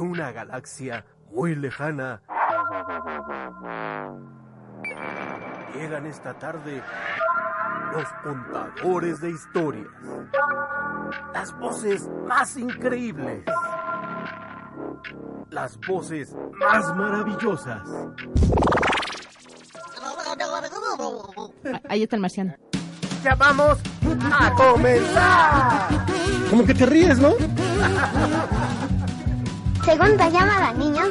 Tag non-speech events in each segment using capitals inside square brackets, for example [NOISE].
una galaxia muy lejana. Llegan esta tarde los contadores de historias. Las voces más increíbles. Las voces más maravillosas. Ahí está el marciano. Ya vamos a comenzar. Como que te ríes, ¿no? Segunda llamada, niños.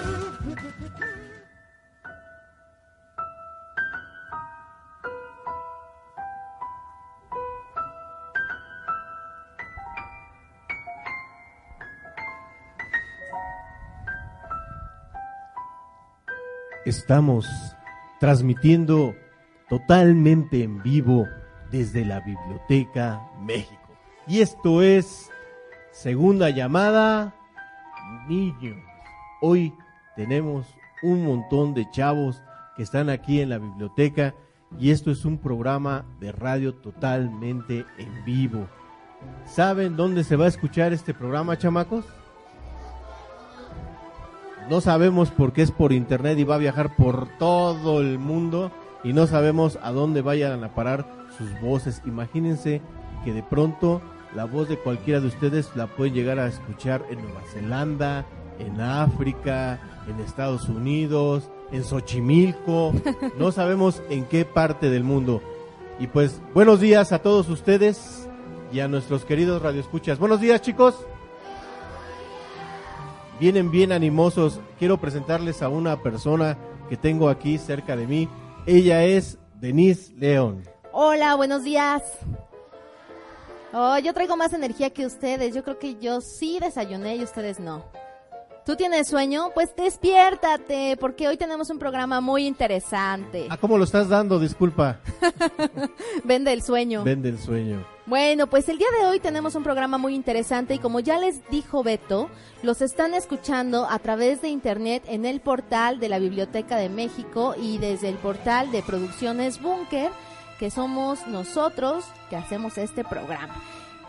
Estamos transmitiendo totalmente en vivo desde la Biblioteca México. Y esto es segunda llamada, niños. Hoy tenemos un montón de chavos que están aquí en la biblioteca y esto es un programa de radio totalmente en vivo. ¿Saben dónde se va a escuchar este programa, chamacos? No sabemos por qué es por internet y va a viajar por todo el mundo y no sabemos a dónde vayan a parar sus voces. Imagínense que de pronto la voz de cualquiera de ustedes la pueden llegar a escuchar en Nueva Zelanda, en África, en Estados Unidos, en Xochimilco, no [LAUGHS] sabemos en qué parte del mundo. Y pues buenos días a todos ustedes y a nuestros queridos radioescuchas. Buenos días, chicos. Vienen bien animosos. Quiero presentarles a una persona que tengo aquí cerca de mí. Ella es Denise León. Hola, buenos días. Oh, yo traigo más energía que ustedes. Yo creo que yo sí desayuné y ustedes no. ¿Tú tienes sueño? Pues despiértate, porque hoy tenemos un programa muy interesante. ¿A cómo lo estás dando? Disculpa. [LAUGHS] Vende el sueño. Vende el sueño. Bueno, pues el día de hoy tenemos un programa muy interesante y como ya les dijo Beto, los están escuchando a través de internet en el portal de la Biblioteca de México y desde el portal de Producciones Búnker, que somos nosotros que hacemos este programa.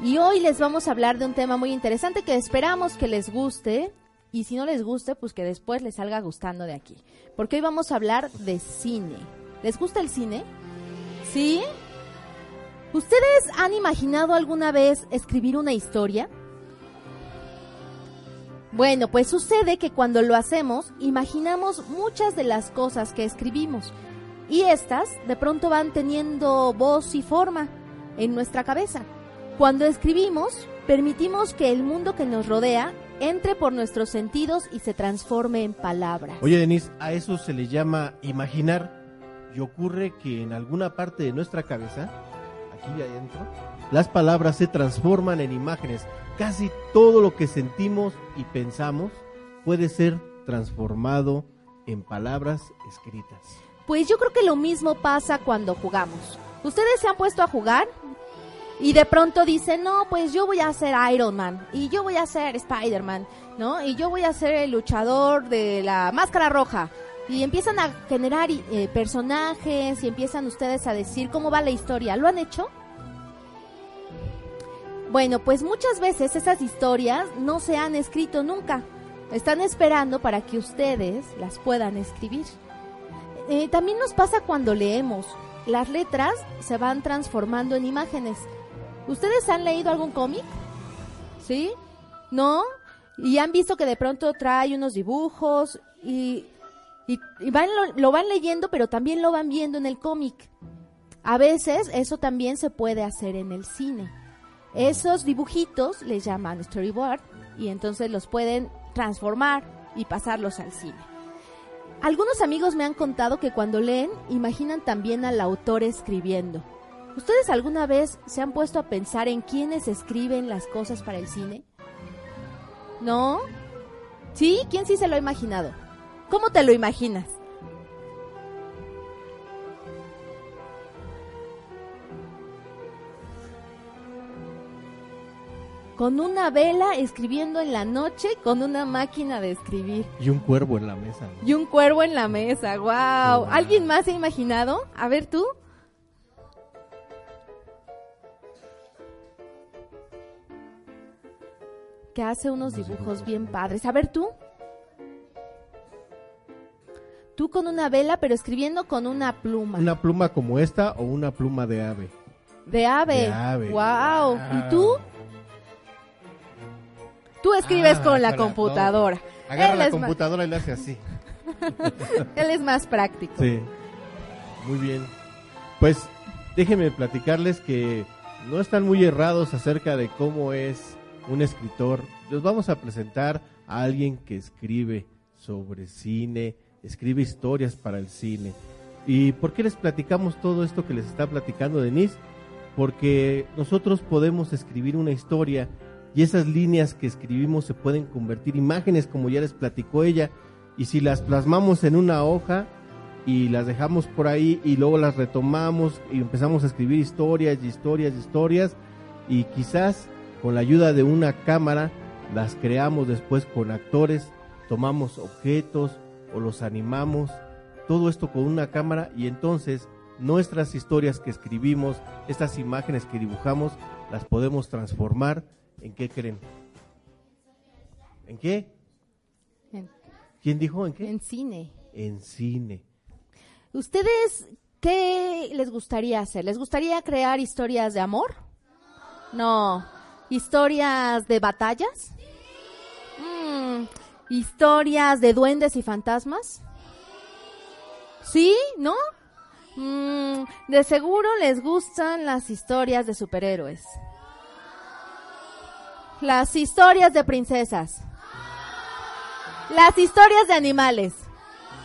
Y hoy les vamos a hablar de un tema muy interesante que esperamos que les guste y si no les guste, pues que después les salga gustando de aquí. Porque hoy vamos a hablar de cine. ¿Les gusta el cine? ¿Sí? ¿Ustedes han imaginado alguna vez escribir una historia? Bueno, pues sucede que cuando lo hacemos, imaginamos muchas de las cosas que escribimos. Y estas de pronto van teniendo voz y forma en nuestra cabeza. Cuando escribimos, permitimos que el mundo que nos rodea entre por nuestros sentidos y se transforme en palabras. Oye, Denise, a eso se le llama imaginar y ocurre que en alguna parte de nuestra cabeza, aquí adentro, las palabras se transforman en imágenes. Casi todo lo que sentimos y pensamos puede ser transformado en palabras escritas. Pues yo creo que lo mismo pasa cuando jugamos. ¿Ustedes se han puesto a jugar? Y de pronto dicen, no, pues yo voy a ser Iron Man, y yo voy a ser Spider-Man, ¿no? Y yo voy a ser el luchador de la máscara roja. Y empiezan a generar eh, personajes y empiezan ustedes a decir cómo va la historia. ¿Lo han hecho? Bueno, pues muchas veces esas historias no se han escrito nunca. Están esperando para que ustedes las puedan escribir. Eh, también nos pasa cuando leemos. Las letras se van transformando en imágenes. ¿Ustedes han leído algún cómic? ¿Sí? ¿No? Y han visto que de pronto trae unos dibujos y, y, van, lo, lo van leyendo, pero también lo van viendo en el cómic. A veces eso también se puede hacer en el cine. Esos dibujitos les llaman storyboard y entonces los pueden transformar y pasarlos al cine. Algunos amigos me han contado que cuando leen imaginan también al autor escribiendo. ¿Ustedes alguna vez se han puesto a pensar en quiénes escriben las cosas para el cine? ¿No? ¿Sí? ¿Quién sí se lo ha imaginado? ¿Cómo te lo imaginas? Con una vela escribiendo en la noche con una máquina de escribir. Y un cuervo en la mesa. ¿no? Y un cuervo en la mesa, wow. ¿Alguien más se ha imaginado? A ver tú. Que hace unos dibujos bien padres. A ver tú. Tú con una vela, pero escribiendo con una pluma. Una pluma como esta o una pluma de ave. De ave. De ave. Wow. ¿Y tú? Tú escribes Ah, con la computadora. Agarra Él la computadora y la hace así. [LAUGHS] Él es más práctico. Sí. Muy bien. Pues déjenme platicarles que no están muy errados acerca de cómo es un escritor. Les vamos a presentar a alguien que escribe sobre cine, escribe historias para el cine. ¿Y por qué les platicamos todo esto que les está platicando Denise? Porque nosotros podemos escribir una historia y esas líneas que escribimos se pueden convertir en imágenes como ya les platicó ella. Y si las plasmamos en una hoja y las dejamos por ahí y luego las retomamos y empezamos a escribir historias y historias y historias y quizás con la ayuda de una cámara las creamos después con actores, tomamos objetos o los animamos, todo esto con una cámara y entonces nuestras historias que escribimos, estas imágenes que dibujamos, las podemos transformar en qué creen. ¿En qué? En, ¿Quién dijo en qué? en cine. en cine. ¿Ustedes qué les gustaría hacer? ¿Les gustaría crear historias de amor? No. ¿Historias de batallas? Mm, ¿Historias de duendes y fantasmas? ¿Sí? ¿No? Mm, de seguro les gustan las historias de superhéroes. Las historias de princesas. Las historias de animales.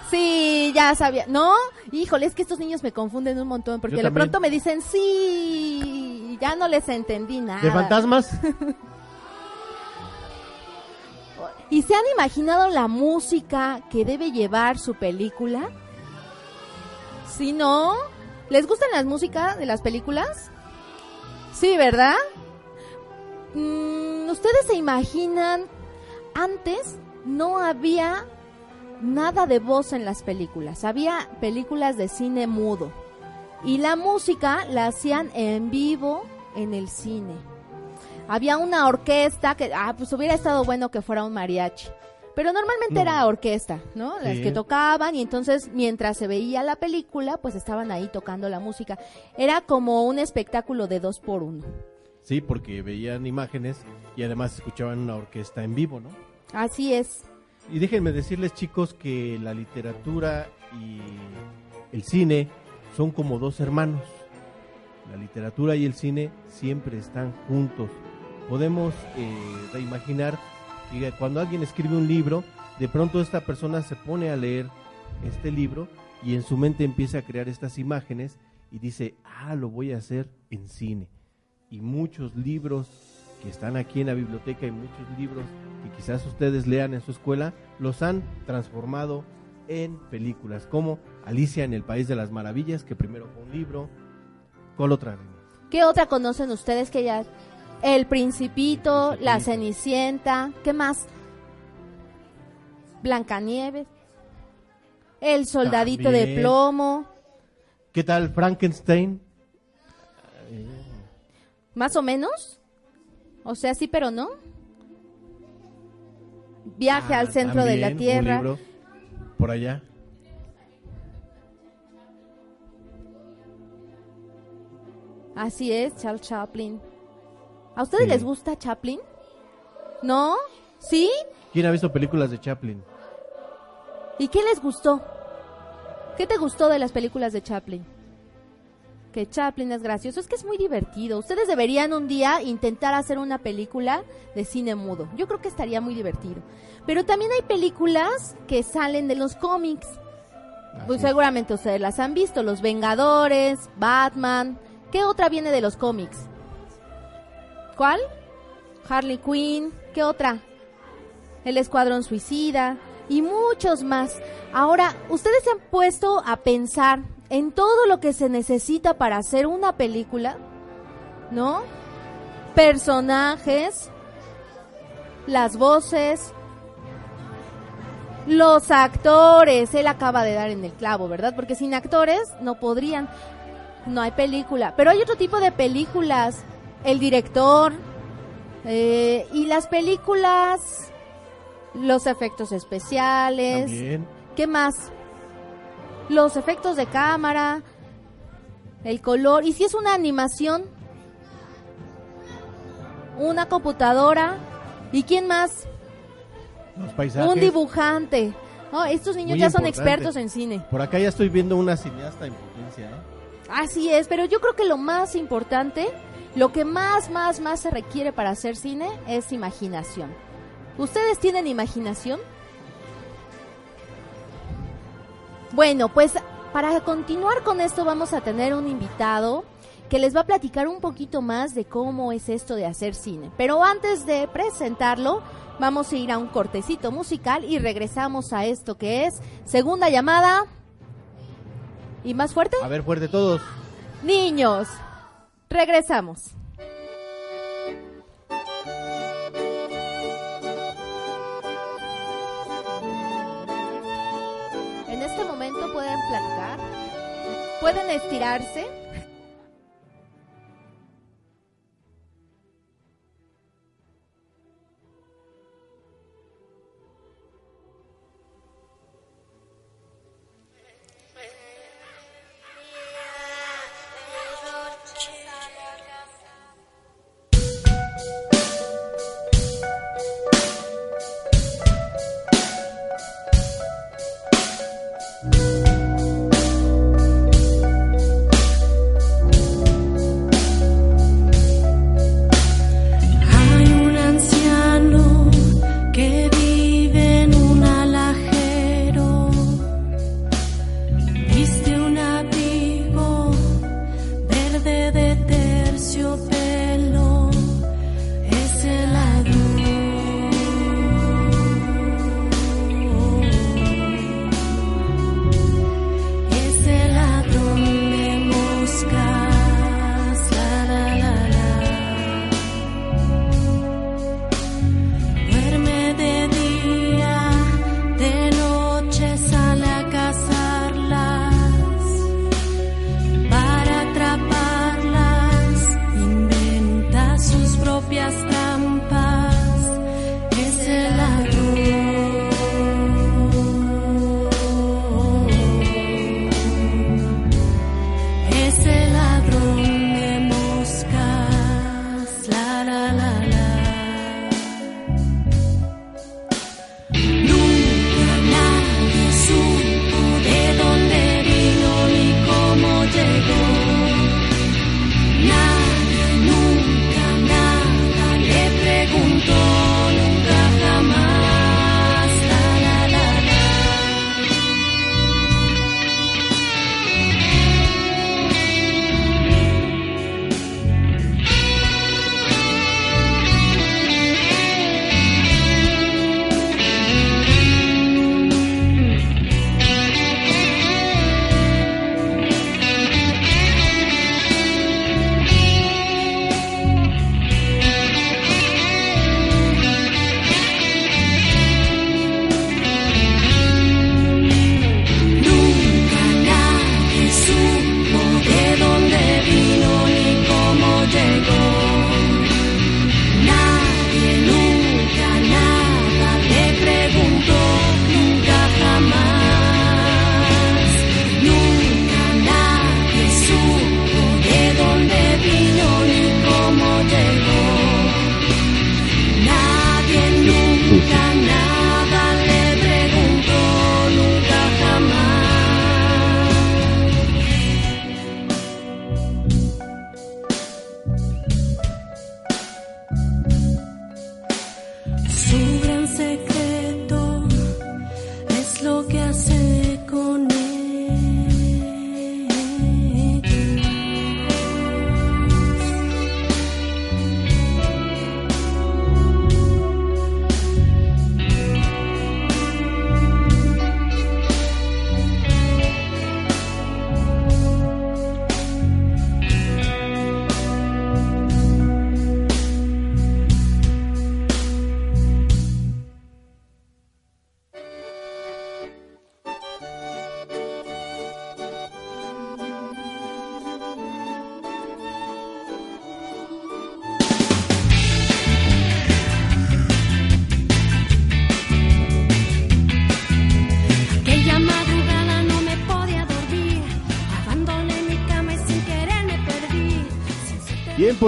Sí, ya sabía. ¿No? Híjole, es que estos niños me confunden un montón porque Yo de también. pronto me dicen sí, ya no les entendí nada. ¿De fantasmas? [LAUGHS] ¿Y se han imaginado la música que debe llevar su película? ¿Sí, no? ¿Les gustan las músicas de las películas? Sí, ¿verdad? Mm, ¿Ustedes se imaginan? Antes no había nada de voz en las películas. Había películas de cine mudo. Y la música la hacían en vivo en el cine. Había una orquesta que, ah, pues hubiera estado bueno que fuera un mariachi. Pero normalmente No. era orquesta, ¿no? Las Sí. que tocaban y entonces mientras se veía la película, pues estaban ahí tocando la música. Era como un espectáculo de dos por uno. Sí, porque veían imágenes y además escuchaban una orquesta en vivo, ¿no? Así es. Y déjenme decirles, chicos, que la literatura y el cine son como dos hermanos. La literatura y el cine siempre están juntos. Podemos eh, reimaginar que cuando alguien escribe un libro, de pronto esta persona se pone a leer este libro y en su mente empieza a crear estas imágenes y dice, ah, lo voy a hacer en cine. Y muchos libros que están aquí en la biblioteca y muchos libros que quizás ustedes lean en su escuela, los han transformado en películas, como Alicia en el País de las Maravillas, que primero fue un libro. ¿Cuál otra? ¿Qué otra conocen ustedes que ya? El Principito, El La. Cenicienta, ¿qué más? Blancanieves, El Soldadito de. Plomo, ¿Qué tal Frankenstein? Más o menos. O sea, sí, pero no. Viaje Ah, al centro de la un Tierra. libro por allá. Así es, Charles Chaplin. ¿A ustedes Sí. les gusta Chaplin? ¿No? ¿Sí? ¿Quién ha visto películas de Chaplin? ¿Y qué les gustó? ¿Qué te gustó de las películas de Chaplin? Que Chaplin es gracioso, es que es muy divertido. Ustedes deberían un día intentar hacer una película de cine mudo. Yo creo que estaría muy divertido. Pero también hay películas que salen de los cómics. Pues seguramente ustedes las han visto, Los Vengadores, Batman. ¿Qué otra viene de los cómics? ¿Cuál? Harley Quinn. ¿Qué otra? El Escuadrón Suicida y muchos más. Ahora, ustedes se han puesto a pensar en todo lo que se necesita para hacer una película, ¿no? Personajes, las voces, los actores. Él acaba de dar en el clavo, ¿verdad? Porque sin actores no podrían. No hay película. Pero hay otro tipo de películas. El director. eh, y las películas. Los efectos especiales. También. ¿Qué más? Los efectos de cámara, el color. Y si es una animación, una computadora. ¿Y quién más? Los paisajes. Un dibujante. No, estos niños Muy ya son importante. expertos en cine. Por acá ya estoy viendo una cineasta en potencia, ¿eh? Así es, pero yo creo que lo más importante, lo que más, más, más se requiere para hacer cine es imaginación. ¿Ustedes tienen imaginación? Bueno, pues para continuar con esto vamos a tener un invitado que les va a platicar un poquito más de cómo es esto de hacer cine. Pero antes de presentarlo, vamos a ir a un cortecito musical y regresamos a esto que es segunda llamada. ¿Y más fuerte? A ver, fuerte todos. Niños, regresamos. Pueden estirarse.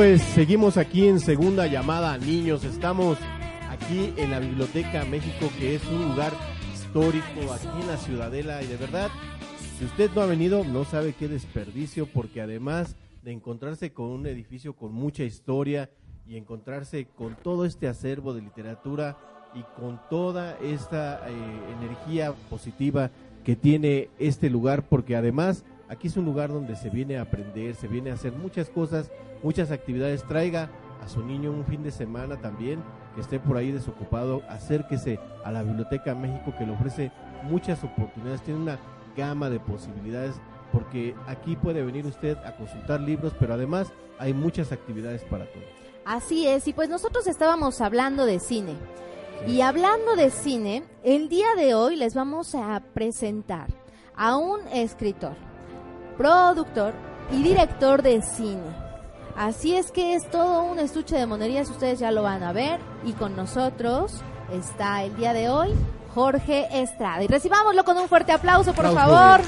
Pues seguimos aquí en segunda llamada, niños. Estamos aquí en la Biblioteca México, que es un lugar histórico aquí en la Ciudadela. Y de verdad, si usted no ha venido, no sabe qué desperdicio, porque además de encontrarse con un edificio con mucha historia y encontrarse con todo este acervo de literatura y con toda esta eh, energía positiva que tiene este lugar, porque además aquí es un lugar donde se viene a aprender, se viene a hacer muchas cosas, muchas actividades. Traiga a su niño un fin de semana también, que esté por ahí desocupado, acérquese a la Biblioteca México que le ofrece muchas oportunidades, tiene una gama de posibilidades, porque aquí puede venir usted a consultar libros, pero además hay muchas actividades para todos. Así es, y pues nosotros estábamos hablando de cine. Y hablando de cine, el día de hoy les vamos a presentar a un escritor, productor y director de cine. Así es que es todo un estuche de monerías, ustedes ya lo van a ver. Y con nosotros está el día de hoy Jorge Estrada. Y recibámoslo con un fuerte aplauso, por Aplauso. favor.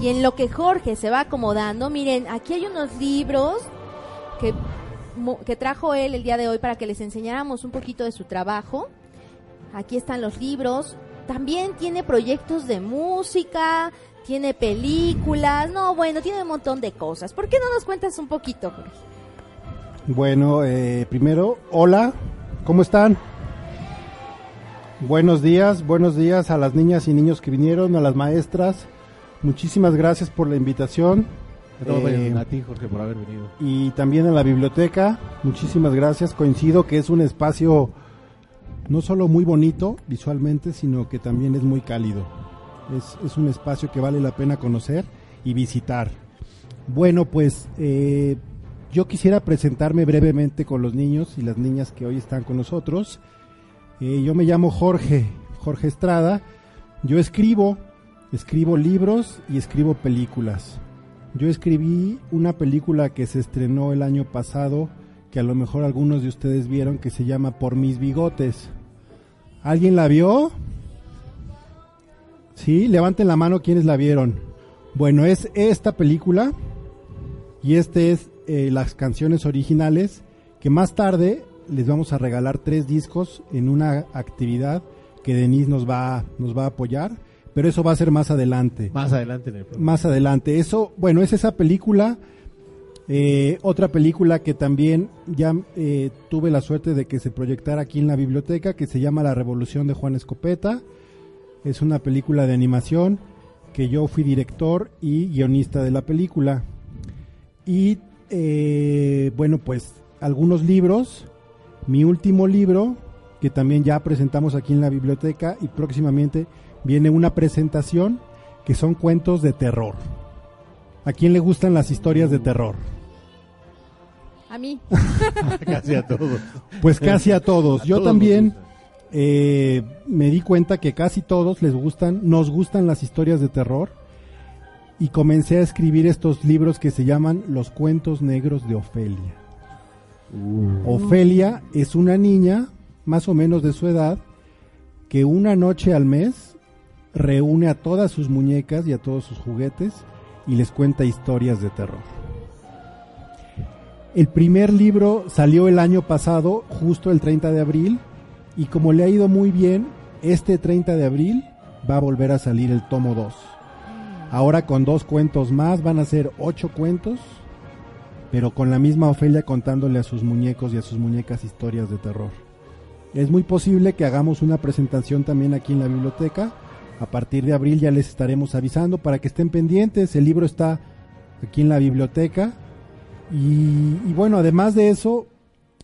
Y en lo que Jorge se va acomodando, miren, aquí hay unos libros que, que trajo él el día de hoy para que les enseñáramos un poquito de su trabajo. Aquí están los libros. También tiene proyectos de música, tiene películas. No, bueno, tiene un montón de cosas. ¿Por qué no nos cuentas un poquito, Jorge? Bueno, eh, primero, hola, ¿cómo están? Buenos días, buenos días a las niñas y niños que vinieron, a las maestras. Muchísimas gracias por la invitación. Eh, a ti, Jorge, por haber venido. y también a la biblioteca. Muchísimas gracias. Coincido que es un espacio no solo muy bonito visualmente, sino que también es muy cálido. Es, es un espacio que vale la pena conocer y visitar. Bueno, pues eh, yo quisiera presentarme brevemente con los niños y las niñas que hoy están con nosotros. Eh, yo me llamo Jorge, Jorge Estrada. Yo escribo, escribo libros y escribo películas. Yo escribí una película que se estrenó el año pasado, que a lo mejor algunos de ustedes vieron, que se llama Por mis bigotes. ¿Alguien la vio? Sí, levanten la mano quienes la vieron. Bueno, es esta película y este es eh, las canciones originales que más tarde les vamos a regalar tres discos en una actividad que Denise nos va, nos va a apoyar, pero eso va a ser más adelante Más adelante en el programa. más adelante. Eso, bueno, es esa película. Eh, otra película que también ya eh, tuve la suerte de que se proyectara aquí en la biblioteca, que se llama La Revolución de Juan Escopeta. Es una película de animación que yo fui director y guionista de la película. Y eh, bueno, pues algunos libros. Mi último libro, que también ya presentamos aquí en la biblioteca y próximamente viene una presentación que son cuentos de terror. ¿A quién le gustan las historias de terror? A mí. [LAUGHS] Casi a todos. Pues casi a todos. A Yo todos también eh, me di cuenta que casi todos les gustan, nos gustan las historias de terror y comencé a escribir estos libros que se llaman Los cuentos negros de Ofelia. Ofelia es una niña, más o menos de su edad, que una noche al mes reúne a todas sus muñecas y a todos sus juguetes y les cuenta historias de terror. El primer libro salió el año pasado, justo el 30 de abril, y como le ha ido muy bien, este 30 de abril va a volver a salir el tomo 2. Ahora con dos cuentos más, van a ser ocho cuentos, pero con la misma Ofelia contándole a sus muñecos y a sus muñecas historias de terror. Es muy posible que hagamos una presentación también aquí en la biblioteca. A partir de abril ya les estaremos avisando para que estén pendientes. El libro está aquí en la biblioteca. Y, bueno, además de eso,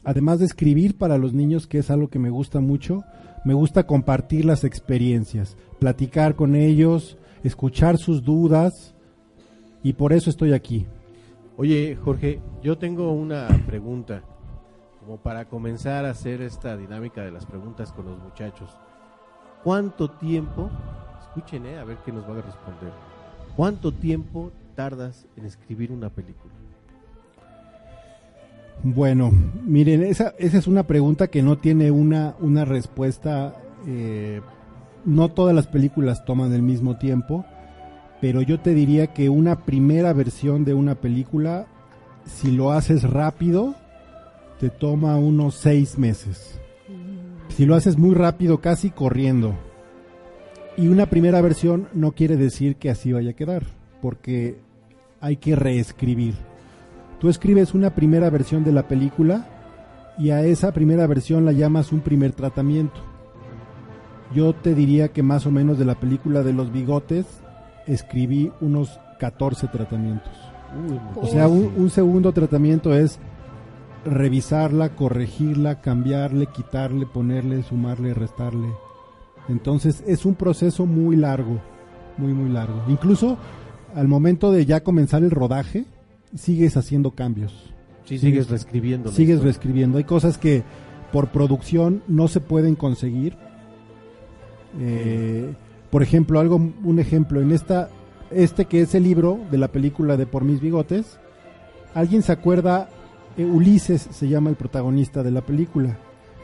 además de escribir para los niños, que es algo que me gusta mucho, me gusta compartir las experiencias, platicar con ellos, escuchar sus dudas. Y por eso estoy aquí. Oye, Jorge, yo tengo una pregunta, como para comenzar a hacer esta dinámica de las preguntas con los muchachos. ¿Cuánto tiempo, escuchen, eh, a ver qué nos van a responder, cuánto tiempo tardas en escribir una película? Bueno, miren, esa, esa es una pregunta que no tiene una, una respuesta eh, no todas las películas toman el mismo tiempo, pero yo te diría que una primera versión de una película, si lo haces rápido, te toma unos seis meses. Si lo haces muy rápido, casi corriendo. Y una primera versión no quiere decir que así vaya a quedar, porque hay que reescribir. Tú escribes una primera versión de la película y a esa primera versión la llamas un primer tratamiento. Yo te diría que más o menos de la película de los bigotes escribí unos 14 tratamientos. O sea, un, un segundo tratamiento es revisarla, corregirla, cambiarle, quitarle, ponerle, sumarle, restarle. Entonces es un proceso muy largo, muy, muy largo. Incluso al momento de ya comenzar el rodaje, sigues haciendo cambios. Sí, sigues reescribiendo. Sigues historia. reescribiendo. Hay cosas que por producción no se pueden conseguir. Eh, por ejemplo, algo, un ejemplo, en esta, este que es el libro de la película de Por mis bigotes, ¿alguien se acuerda? Eh, Ulises se llama el protagonista de la película.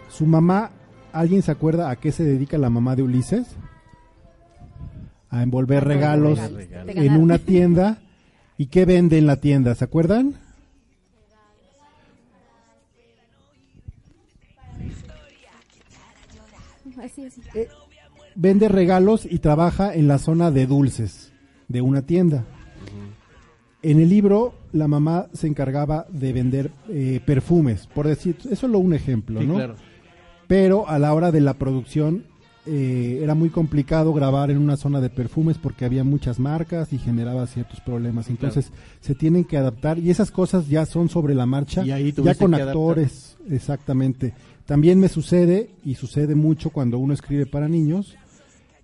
Su mamá, ¿alguien se acuerda a qué se dedica la mamá de Ulises? A envolver regalos regalos. en una tienda. ¿Y qué vende en la tienda? ¿Se acuerdan? Así, así. vende regalos y trabaja en la zona de dulces de una tienda. En el libro, la mamá se encargaba de vender eh, perfumes, por decir, eso es solo un ejemplo, Sí, ¿no? claro. Pero a la hora de la producción eh, era muy complicado grabar en una zona de perfumes porque había muchas marcas y generaba ciertos problemas. Entonces se tienen que adaptar y esas cosas ya son sobre la marcha, Y ahí ya con adaptar. actores, exactamente. También me sucede y sucede mucho cuando uno escribe para niños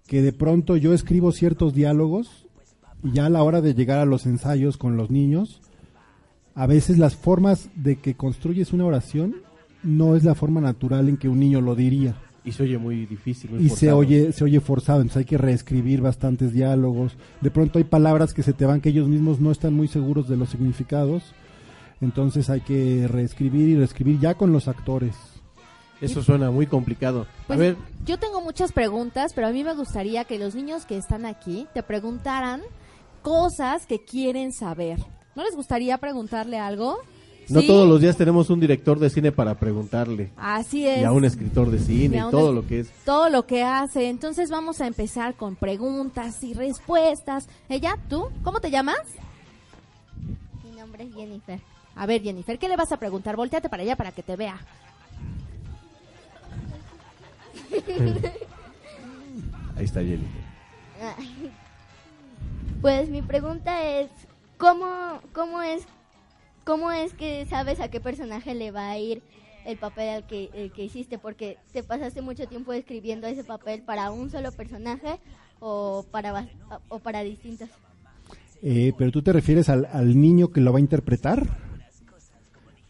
que de pronto yo escribo ciertos diálogos y ya a la hora de llegar a los ensayos con los niños, a veces las formas de que construyes una oración no es la forma natural en que un niño lo diría Y se oye muy difícil. muy y se oye se oye forzado, entonces hay que reescribir bastantes diálogos. De pronto hay palabras que se te van que ellos mismos no están muy seguros de los significados. Entonces hay que reescribir y reescribir ya con los actores. Eso suena muy complicado. Pues, a ver, yo tengo muchas preguntas, pero a mí me gustaría que los niños que están aquí te preguntaran cosas que quieren saber. ¿No les gustaría preguntarle algo? no ¿Sí? todos los días tenemos un director de cine para preguntarle. Así es. Y a un escritor de cine y todo es- lo que es. Todo lo que hace. Entonces vamos a empezar con preguntas y respuestas. Ella, ¿tú? ¿Cómo te llamas? Mi nombre es Jennifer. A ver, Jennifer, ¿qué le vas a preguntar? Volteate para allá para que te vea. Ahí está Jenny. [LAUGHS] Pues mi pregunta es, ¿cómo, cómo es cómo es que sabes a qué personaje le va a ir el papel al que, el que hiciste? Porque te pasaste mucho tiempo escribiendo ese papel para un solo personaje o para, o para distintos. Eh, pero tú te refieres al, al niño que lo va a interpretar.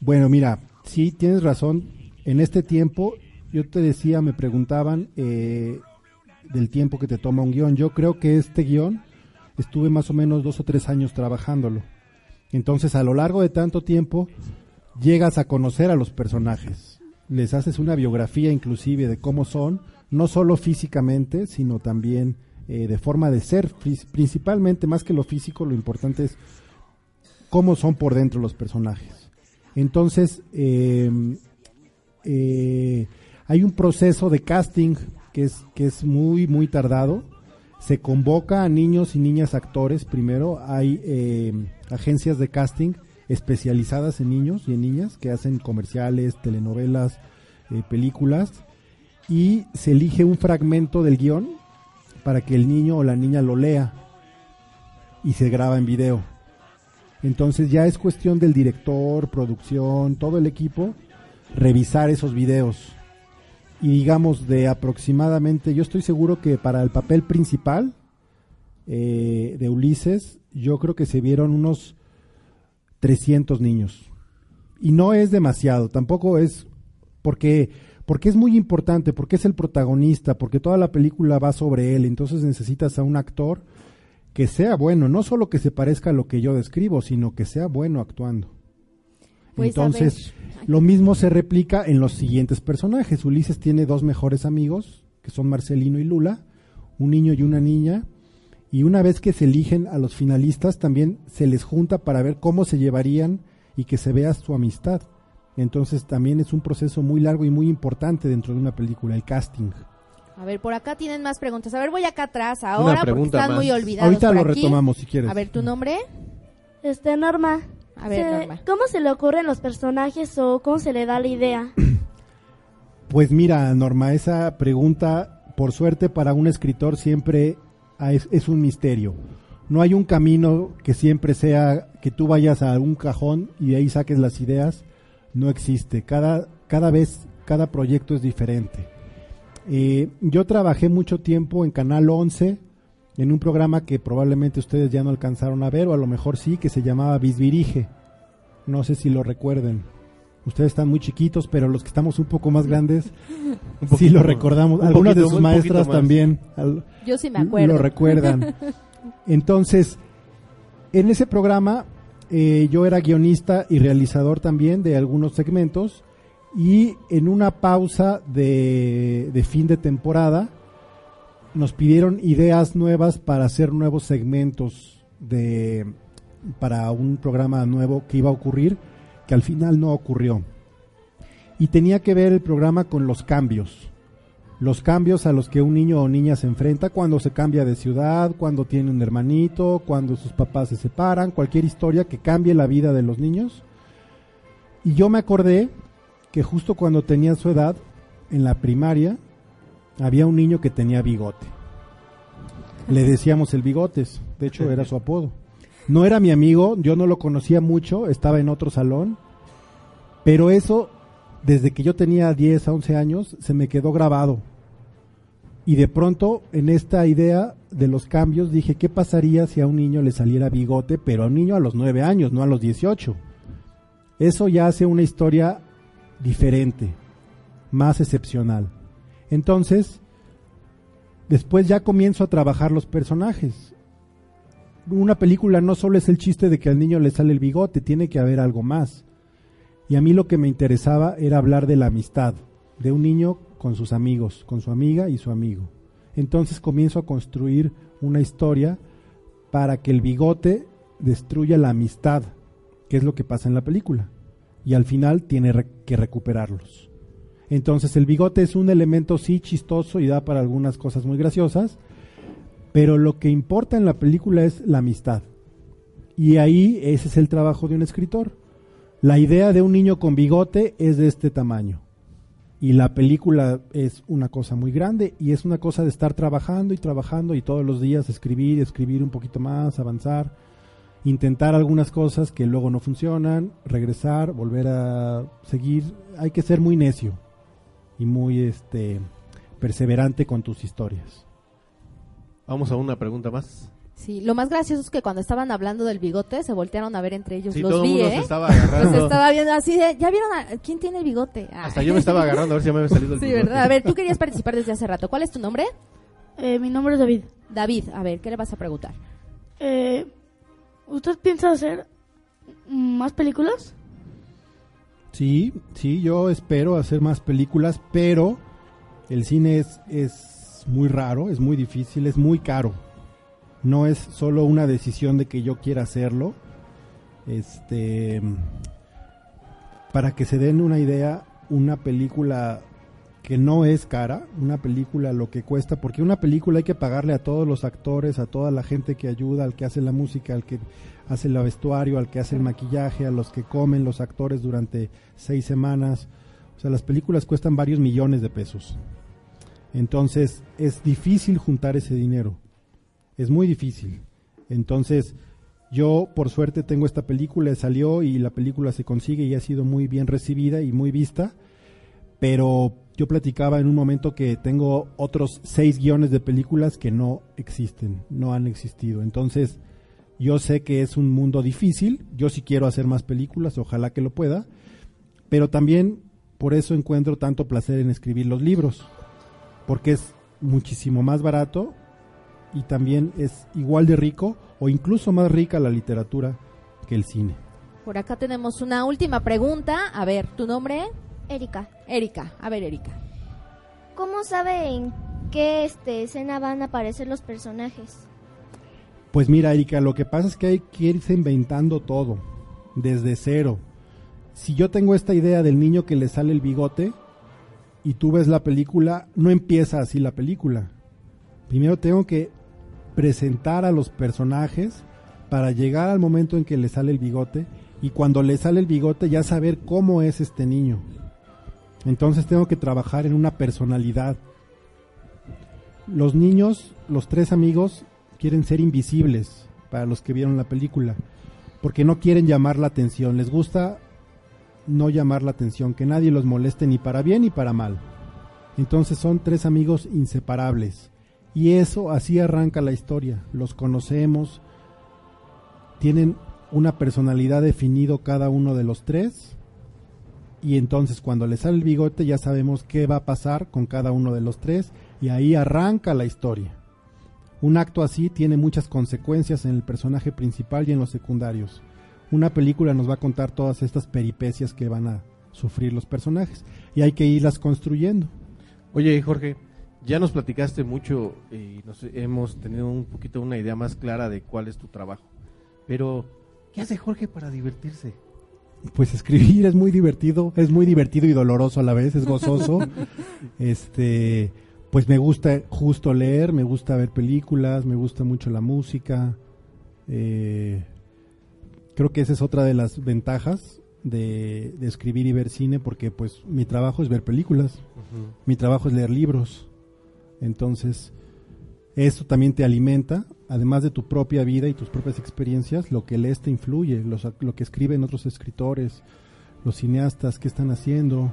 Bueno, mira, sí tienes razón. En este tiempo, yo te decía, me preguntaban eh, del tiempo que te toma un guion. Yo creo que este guion estuve más o menos dos o tres años trabajándolo. Entonces, a lo largo de tanto tiempo, llegas a conocer a los personajes. Les haces una biografía inclusive de cómo son, no solo físicamente, sino también eh, de forma de ser. Principalmente, más que lo físico, lo importante es cómo son por dentro los personajes. Entonces, eh, eh, hay un proceso de casting que es, que es muy, muy tardado. Se convoca a niños y niñas actores primero. Hay eh, agencias de casting especializadas en niños y en niñas que hacen comerciales, telenovelas, eh, películas. Y se elige un fragmento del guion para que el niño o la niña lo lea y se graba en video. Entonces ya es cuestión del director, producción, todo el equipo, revisar esos videos. Y digamos de aproximadamente, yo estoy seguro que para el papel principal eh, de Ulises, yo creo que se vieron unos 300 niños. Y no es demasiado, tampoco es porque porque es muy importante, porque es el protagonista, porque toda la película va sobre él, entonces necesitas a un actor que sea bueno, no solo que se parezca a lo que yo describo, sino que sea bueno actuando. Pues, entonces, lo mismo se replica en los siguientes personajes. Ulises tiene dos mejores amigos, que son Marcelino y Lula. un niño y una niña. Y una vez que se eligen a los finalistas, también se les junta para ver cómo se llevarían y que se vea su amistad. Entonces también es un proceso muy largo y muy importante dentro de una película, el casting. A ver, por acá tienen más preguntas. A ver, voy acá atrás ahora porque están más. muy olvidados. Ahorita por lo aquí. retomamos si quieres. A ver, ¿tu nombre? Este, Norma. A ver, se- Norma. ¿Cómo se le ocurren los personajes o cómo se le da la idea? [CLEARS THROAT] Pues mira, Norma, esa pregunta, por suerte para un escritor siempre es, es un misterio. No hay un camino que siempre sea que tú vayas a un cajón y de ahí saques las ideas. No existe. Cada, cada vez, cada proyecto es diferente. Eh, yo trabajé mucho tiempo en Canal 11 en un programa que probablemente ustedes ya no alcanzaron a ver o a lo mejor sí, que se llamaba Bisbirige. No sé si lo recuerden. Ustedes están muy chiquitos, pero los que estamos un poco más grandes [LAUGHS] Un sí poquito- lo recordamos. un Algunas de poquito- sus maestras poquito también al- Yo sí me acuerdo. lo recuerdan. [LAUGHS] Entonces, en ese programa eh, yo era guionista y realizador también de algunos segmentos y en una pausa de, de fin de temporada nos pidieron ideas nuevas para hacer nuevos segmentos de para un programa nuevo que iba a ocurrir que al final no ocurrió y tenía que ver el programa con los cambios los cambios a los que un niño o niña se enfrenta cuando se cambia de ciudad, cuando tiene un hermanito, cuando sus papás se separan, cualquier historia que cambie la vida de los niños. Y yo me acordé que justo cuando tenía su edad, en la primaria, había un niño que tenía bigote. Le decíamos el bigotes, de hecho era su apodo. [LAUGHS] No era mi amigo, yo no lo conocía mucho, estaba en otro salón, pero eso desde que yo tenía 10 a 11 años, se me quedó grabado. Y de pronto, en esta idea de los cambios, dije, ¿qué pasaría si a un niño le saliera bigote, pero a un niño a los 9 años, no a los 18? Eso ya hace una historia diferente, más excepcional. Entonces, después ya comienzo a trabajar los personajes. Una película no solo es el chiste de que al niño le sale el bigote, tiene que haber algo más. Y a mí lo que me interesaba era hablar de la amistad, de un niño con sus amigos, con su amiga y su amigo. Entonces comienzo a construir una historia para que el bigote destruya la amistad, que es lo que pasa en la película. Y al final tiene que recuperarlos. Entonces el bigote es un elemento sí chistoso y da para algunas cosas muy graciosas, pero lo que importa en la película es la amistad. Y ahí ese es el trabajo de un escritor. La idea de un niño con bigote es de este tamaño. Y la película es una cosa muy grande y es una cosa de estar trabajando y trabajando y todos los días escribir, escribir un poquito más, avanzar, intentar algunas cosas que luego no funcionan, regresar, volver a seguir. Hay que ser muy necio y muy este perseverante con tus historias. Vamos a una pregunta más. Sí, lo más gracioso es que cuando estaban hablando del bigote se voltearon a ver entre ellos. Sí, Los todo el vi, mundo ¿eh? se estaba Los agarrando. estaba viendo así de, ¿ya vieron a, quién tiene el bigote? Ah. Hasta yo me estaba agarrando a ver si ya me había salido el Sí, bigote. ¿verdad? A ver, tú querías participar desde hace rato. ¿Cuál es tu nombre? Eh, mi nombre es David. David, a ver, ¿qué le vas a preguntar? Eh, ¿Usted piensa hacer más películas? Sí, sí, yo espero hacer más películas, pero el cine es, es muy raro, es muy difícil, es muy caro. No es solo una decisión de que yo quiera hacerlo. Este, para que se den una idea, una película que no es cara, una película lo que cuesta, porque una película hay que pagarle a todos los actores, a toda la gente que ayuda, al que hace la música, al que hace el vestuario, al que hace el maquillaje, a los que comen los actores durante seis semanas. O sea, las películas cuestan varios millones de pesos. Entonces, es difícil juntar ese dinero. Es muy difícil. Entonces, yo por suerte tengo esta película, salió y la película se consigue y ha sido muy bien recibida y muy vista. Pero yo platicaba en un momento que tengo otros seis guiones de películas que no existen, no han existido. Entonces, yo sé que es un mundo difícil, yo sí quiero hacer más películas, ojalá que lo pueda, pero también por eso encuentro tanto placer en escribir los libros, porque es muchísimo más barato y también es igual de rico o incluso más rica la literatura que el cine. Por acá tenemos una última pregunta. A ver, ¿tu nombre? Erika, Erika. A ver, Erika. ¿cómo sabe en qué este, escena van a aparecer los personajes? Pues mira, Erika, lo que pasa es que hay que irse inventando todo, desde cero. Si yo tengo esta idea del niño que le sale el bigote y tú ves la película, no empieza así la película. Primero tengo que presentar a los personajes para llegar al momento en que le sale el bigote y cuando le sale el bigote ya saber cómo es este niño. Entonces tengo que trabajar en una personalidad. Los niños, los tres amigos, quieren ser invisibles para los que vieron la película, porque no quieren llamar la atención, les gusta no llamar la atención, que nadie los moleste ni para bien ni para mal. Entonces son tres amigos inseparables. Y eso así arranca la historia. Los conocemos, tienen una personalidad definido cada uno de los tres. Y entonces cuando les sale el bigote ya sabemos qué va a pasar con cada uno de los tres. Y ahí arranca la historia. Un acto así tiene muchas consecuencias en el personaje principal y en los secundarios. Una película nos va a contar todas estas peripecias que van a sufrir los personajes. Y hay que irlas construyendo. Oye, Jorge, ya nos platicaste mucho y nos hemos tenido un poquito una idea más clara de cuál es tu trabajo. Pero, ¿qué hace Jorge para divertirse? Pues escribir es muy divertido, es muy divertido y doloroso a la vez, es gozoso. [LAUGHS] este, pues me gusta justo leer, me gusta ver películas, me gusta mucho la música. Eh, creo que esa es otra de las ventajas de, de escribir y ver cine, porque pues mi trabajo es ver películas, mi trabajo es leer libros. Entonces, esto también te alimenta, además de tu propia vida y tus propias experiencias, lo que lees te influye, los- lo que escriben otros escritores, los cineastas, qué están haciendo.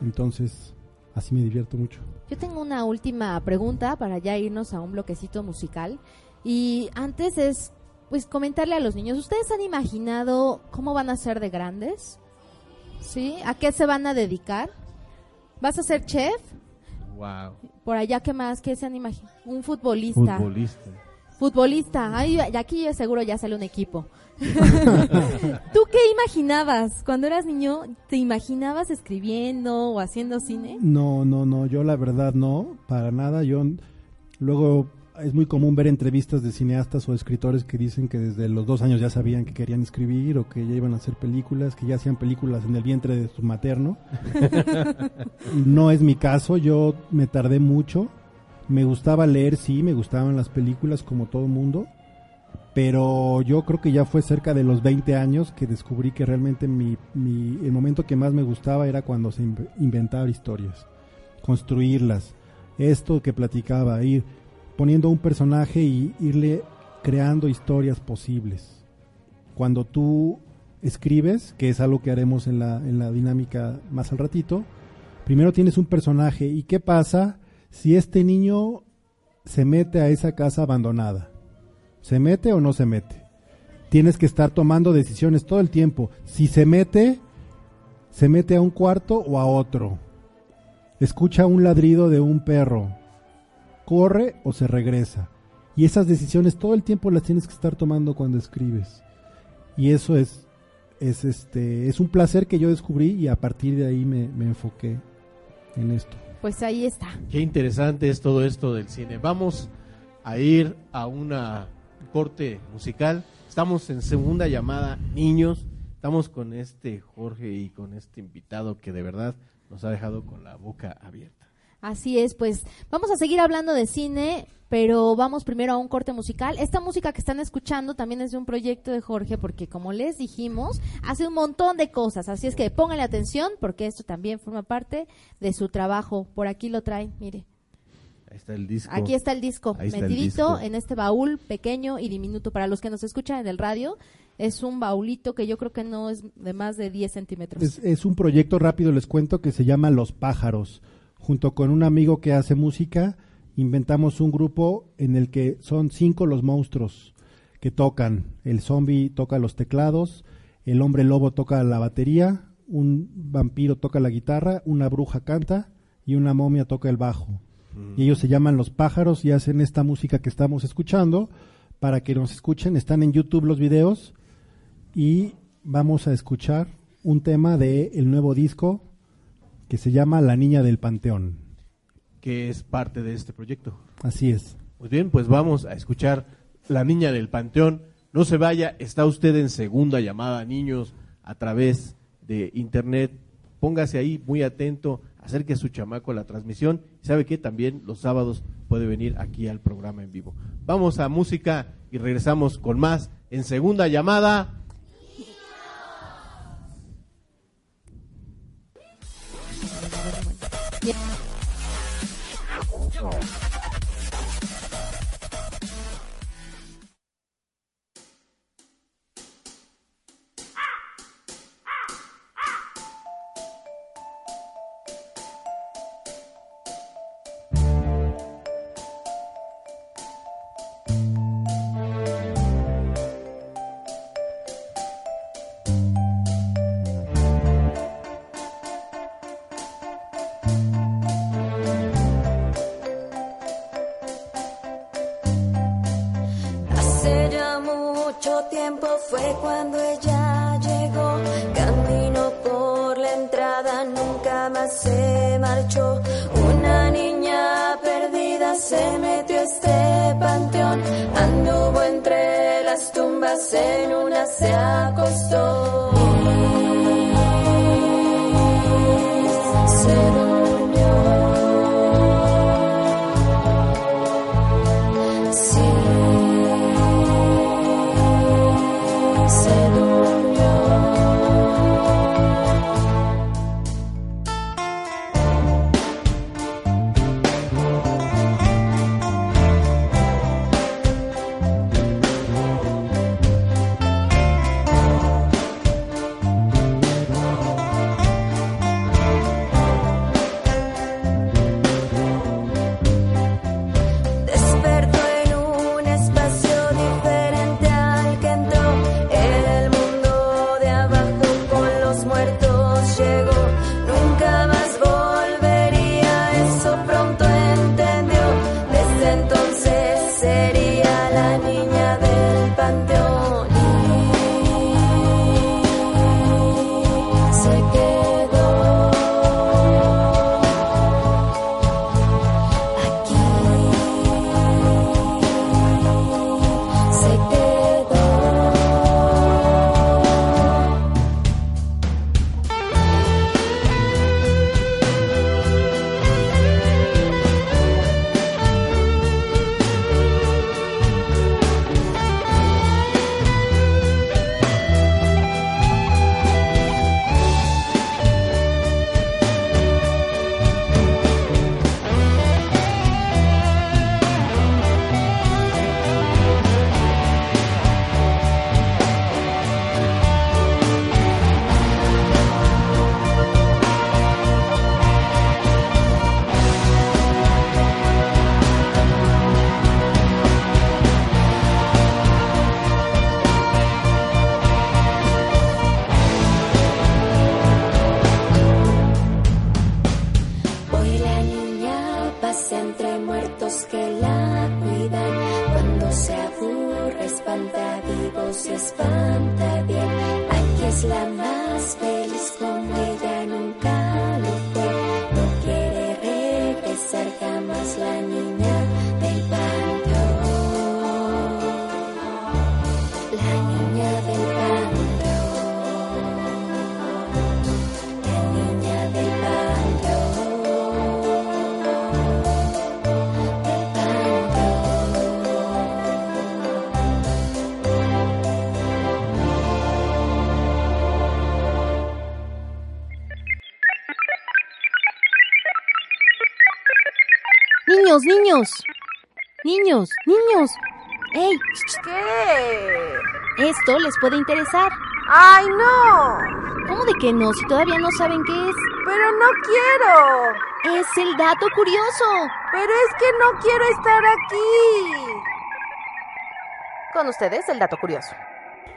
Entonces, así me divierto mucho. Yo tengo una última pregunta para ya irnos a un bloquecito musical. Y antes es, pues, comentarle a los niños, ¿ustedes han imaginado cómo van a ser de grandes? ¿Sí? ¿A qué se van a dedicar? ¿Vas a ser chef? Wow. Por allá, ¿qué más? ¿Qué se han imaginado? Un futbolista. Futbolista. Futbolista. Ay, aquí seguro ya sale un equipo. [LAUGHS] ¿Tú qué imaginabas? Cuando eras niño, ¿te imaginabas escribiendo o haciendo cine? No, no, no, yo la verdad no, para nada. Yo luego es muy común ver entrevistas de cineastas o escritores que dicen que desde los dos años ya sabían que querían escribir o que ya iban a hacer películas, que ya hacían películas en el vientre de su materno. [LAUGHS] no es mi caso, yo me tardé mucho. Me gustaba leer, sí, me gustaban las películas como todo mundo, pero yo creo que ya fue cerca de los 20 años que descubrí que realmente mi, el momento que más me gustaba era cuando se inv- inventaba historias, construirlas. Esto que platicaba, ir poniendo un personaje y irle creando historias posibles. Cuando tú escribes, que es algo que haremos en la, en la dinámica más al ratito, primero tienes un personaje y qué pasa si este niño se mete a esa casa abandonada. ¿Se mete o no se mete? Tienes que estar tomando decisiones todo el tiempo. Si se mete, se mete a un cuarto o a otro. Escucha un ladrido de un perro. Corre o se regresa. Y esas decisiones todo el tiempo las tienes que estar tomando cuando escribes. Y eso es, es, este, es un placer que yo descubrí y a partir de ahí me, me enfoqué en esto. Pues ahí está. Qué interesante es todo esto del cine. Vamos a ir a una corte musical. Estamos en segunda llamada, niños. Estamos con este Jorge y con este invitado que de verdad nos ha dejado con la boca abierta. Así es, pues vamos a seguir hablando de cine, pero vamos primero a un corte musical. Esta música que están escuchando también es de un proyecto de Jorge, porque como les dijimos, hace un montón de cosas. Así es que pónganle atención, porque esto también forma parte de su trabajo. Por aquí lo traen, mire. Ahí está el disco. Aquí está el disco, Ahí está el metidito disco. en este baúl pequeño y diminuto. Para los que nos escuchan en el radio, es un baulito que yo creo que no es de más de 10 centímetros. Es, es un proyecto rápido, les cuento, que se llama Los Pájaros. Junto con un amigo que hace música, inventamos un grupo en el que son cinco los monstruos que tocan. El zombie toca los teclados, el hombre lobo toca la batería, un vampiro toca la guitarra, una bruja canta y una momia toca el bajo. Y ellos se llaman Los Pájaros y hacen esta música que estamos escuchando. Para que nos escuchen, están en YouTube los videos y vamos a escuchar un tema de el nuevo disco que se llama La Niña del Panteón. Que es parte de este proyecto. Así es. Muy bien, pues vamos a escuchar La Niña del Panteón. No se vaya, está usted en segunda llamada, niños, a través de internet. Póngase ahí muy atento, acerque a su chamaco a la transmisión. Y sabe que también los sábados puede venir aquí al programa en vivo. Vamos a música y regresamos con más en segunda llamada. Hace fue cuando ella llegó, caminó por la entrada, nunca más se marchó. Una niña perdida se metió a este panteón, anduvo entre las tumbas, en una se acostó. Niños, niños. ¡Ey! ¿Qué? Esto les puede interesar. ¡Ay, no! ¿Cómo de que no? Si todavía no saben qué es. Pero no quiero. Es el dato curioso. Pero es que no quiero estar aquí. Con ustedes, el dato curioso.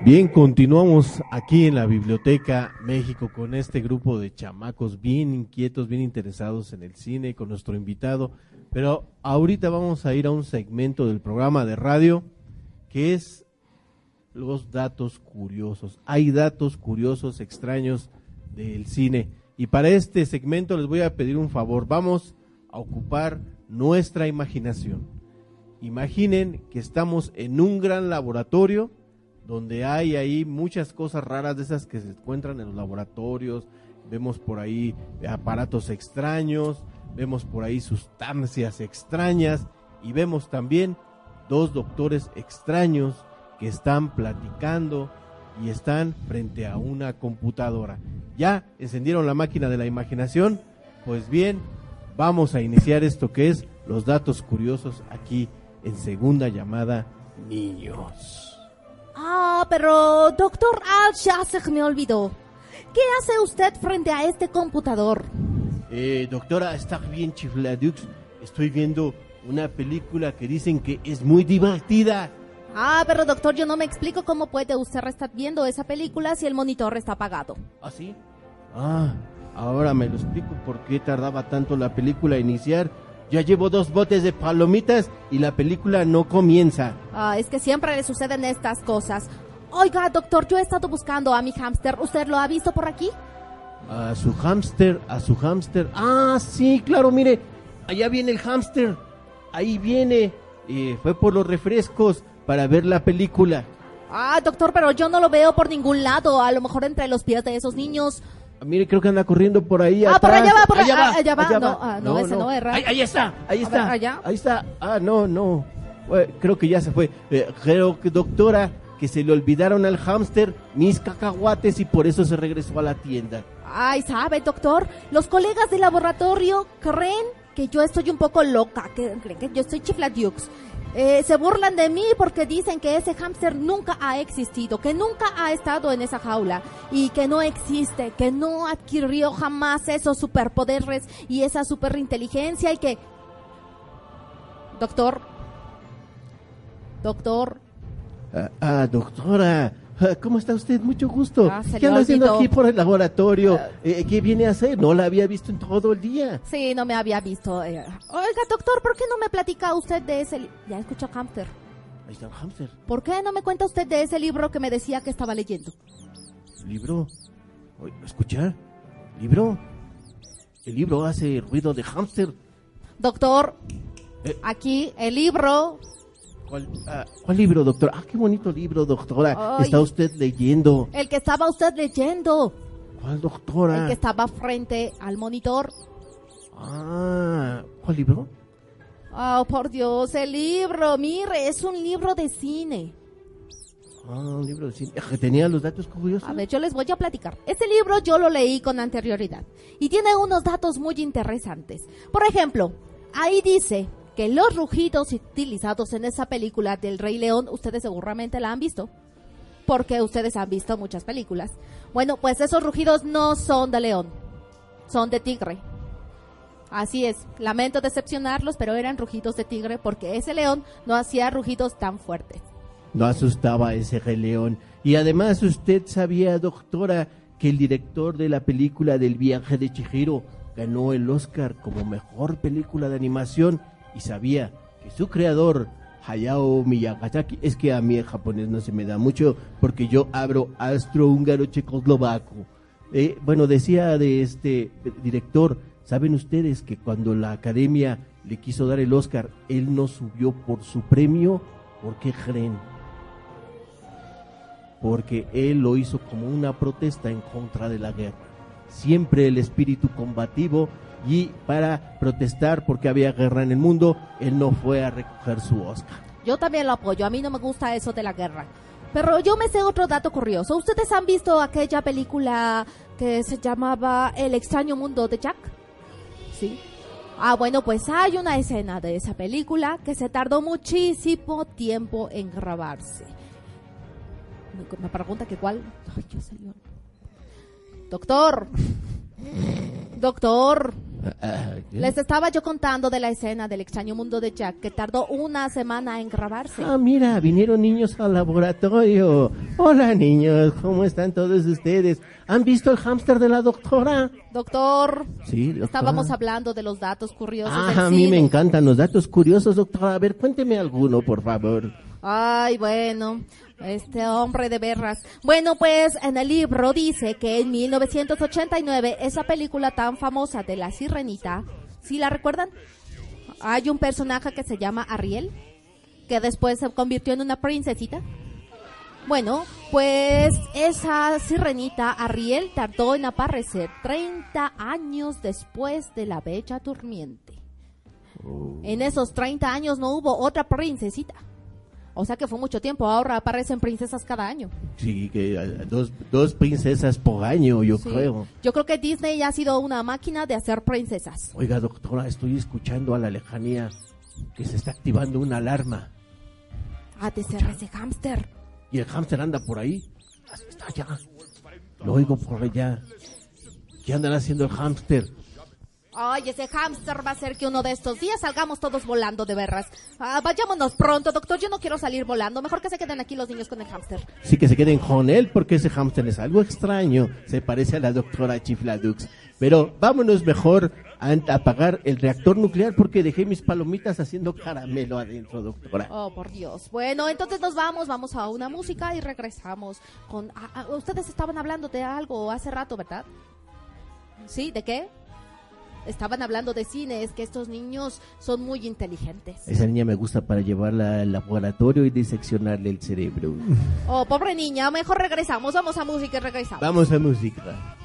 Bien, continuamos aquí en la Biblioteca México con este grupo de chamacos bien inquietos, bien interesados en el cine, con nuestro invitado. Pero ahorita vamos a ir a un segmento del programa de radio que es los datos curiosos. Hay datos curiosos, extraños del cine. Y para este segmento les voy a pedir un favor. Vamos a ocupar nuestra imaginación. Imaginen que estamos en un gran laboratorio donde hay ahí muchas cosas raras de esas que se encuentran en los laboratorios. Vemos por ahí aparatos extraños, vemos por ahí sustancias extrañas y vemos también dos doctores extraños que están platicando y están frente a una computadora. ¿Ya encendieron la máquina de la imaginación? Pues bien, vamos a iniciar esto que es los datos curiosos aquí en segunda llamada Niños. Ah, pero doctor Al ya me olvidó. ¿Qué hace usted frente a este computador? Eh, doctora, está bien chifladux. Estoy viendo una película que dicen que es muy divertida. Ah, pero doctor, yo no me explico cómo puede usted estar viendo esa película si el monitor está apagado. ¿Ah, sí? Ah, ahora me lo explico por qué tardaba tanto la película a iniciar. Ya llevo dos botes de palomitas y la película no comienza. Ah, es que siempre le suceden estas cosas. Oiga, doctor, yo he estado buscando a mi hámster. ¿Usted lo ha visto por aquí? A su hámster, a su hámster. Ah, sí, claro, mire, allá viene el hámster. Ahí viene. Eh, fue por los refrescos para ver la película. Ah, doctor, pero yo no lo veo por ningún lado. A lo mejor entre los pies de esos niños. Ah, Mire, creo que anda corriendo por ahí. Ah, por allá va, por allá allá- va, allá va. allá No, ah, no, ese no. Ahí, ahí está, ahí A está. ver, allá. Ahí está. Ah, no, no. Eh, creo que ya se fue. Eh, creo que, doctora, que se le olvidaron al hámster mis cacahuates y por eso se regresó a la tienda. Ay, ¿sabe, doctor? Los colegas del laboratorio creen que yo estoy un poco loca, que creen que yo estoy chifladux. Eh, se burlan de mí porque dicen que ese hámster nunca ha existido, que nunca ha estado en esa jaula y que no existe, que no adquirió jamás esos superpoderes y esa superinteligencia y que... Doctor, doctor, Ah, ah, doctora. Ah, ¿Cómo está usted? Mucho gusto. Ah, ¿Qué anda haciendo aquí por el laboratorio? Eh, ¿Qué viene a hacer? No la había visto en todo el día. sí, no me había visto. eh. Oiga, doctor, ¿por qué no me platica usted de ese... Ya escuchó hámster. Ahí está el hámster. ¿Por qué no me cuenta usted de ese libro que me decía que estaba leyendo? ¿Libro? ¿Escuchar? ¿Libro? El libro hace ruido de hámster. Doctor, Eh. aquí el libro. ¿Cuál, ah, ¿Cuál libro, doctor? Ah, qué bonito libro, doctora. Ay. Está usted leyendo. El que estaba usted leyendo. ¿Cuál, doctora? El que estaba frente al monitor. Ah, ¿cuál libro? Oh, por Dios, el libro. Mire, es un libro de cine. Ah, un libro de cine. Ah, que tenía los datos curiosos. A ver, yo les voy a platicar. Este libro yo lo leí con anterioridad y tiene unos datos muy interesantes. Por ejemplo, ahí dice que los rugidos utilizados en esa película del Rey León, ustedes seguramente la han visto, porque ustedes han visto muchas películas. Bueno, pues esos rugidos no son de león, son de tigre. Así es, lamento decepcionarlos, pero eran rugidos de tigre porque ese león no hacía rugidos tan fuertes. No asustaba ese rey león. Y además usted sabía, doctora, que el director de la película del viaje de Chihiro ganó el Oscar como mejor película de animación y sabía que su creador, Hayao Miyazaki, es que a mí el japonés no se me da mucho porque yo abro astro-húngaro checoslovaco. Eh, bueno, decía de este director, ¿saben ustedes que cuando la academia le quiso dar el Oscar, él no subió por su premio? ¿Por qué creen? Porque él lo hizo como una protesta en contra de la guerra. Siempre el espíritu combativo y para protestar porque había guerra en el mundo, él no fue a recoger su Oscar. Yo también lo apoyo, a mí no me gusta eso de la guerra. Pero yo me sé otro dato curioso. ¿Ustedes han visto aquella película que se llamaba El extraño mundo de Jack? Sí. Ah, bueno, pues hay una escena de esa película que se tardó muchísimo tiempo en grabarse. Me- pregunta que cuál. Ay, ya salió. Doctor. Doctor. Les estaba yo contando de la escena del extraño mundo de Jack que tardó una semana en grabarse. Ah, mira, vinieron niños al laboratorio. Hola niños, ¿cómo están todos ustedes? ¿Han visto el hámster de la doctora? Doctor, Sí, doctora. estábamos hablando de los datos curiosos Ah, del a mí me encantan los datos curiosos, doctora. A ver, cuénteme alguno, por favor. Ay, bueno, este hombre de berras. Bueno, pues en el libro dice que en 1989 esa película tan famosa de La Sirenita ¿Sí la recuerdan? Hay un personaje que se llama Ariel, que después se convirtió en una princesita. Bueno, pues esa sirenita Ariel tardó en aparecer 30 años después de la Bella Durmiente. En esos 30 años no hubo otra princesita. O sea que fue mucho tiempo. Ahora aparecen princesas cada año. Sí, que eh, dos, dos princesas por año, yo Sí. creo. Yo creo que Disney ha sido una máquina de hacer princesas. Oiga, doctora, estoy escuchando a la lejanía que se está activando una alarma. Ah, de ser ese hámster. Y el hámster anda por ahí. Está allá. Lo oigo por allá. ¿Qué andan haciendo el hámster? Ay, ese hámster va a hacer que uno de estos días salgamos todos volando de veras. Ah, vayámonos pronto, doctor. Yo no quiero salir volando. Mejor que se queden aquí los niños con el hámster. Sí que se queden con él porque ese hámster es algo extraño. Se parece a la doctora Chifladux. Pero vámonos mejor a a apagar el reactor nuclear porque dejé mis palomitas haciendo caramelo adentro, doctora. Oh, por Dios. Bueno, entonces nos vamos, vamos a una música y regresamos con... ah, ah, ustedes estaban hablando de algo hace rato, ¿verdad? ¿Sí? ¿De qué? Estaban hablando de cine, es que estos niños son muy inteligentes. Esa niña me gusta para llevarla al laboratorio y diseccionarle el cerebro. Oh, pobre niña, mejor regresamos, vamos a música y regresamos. Vamos a música.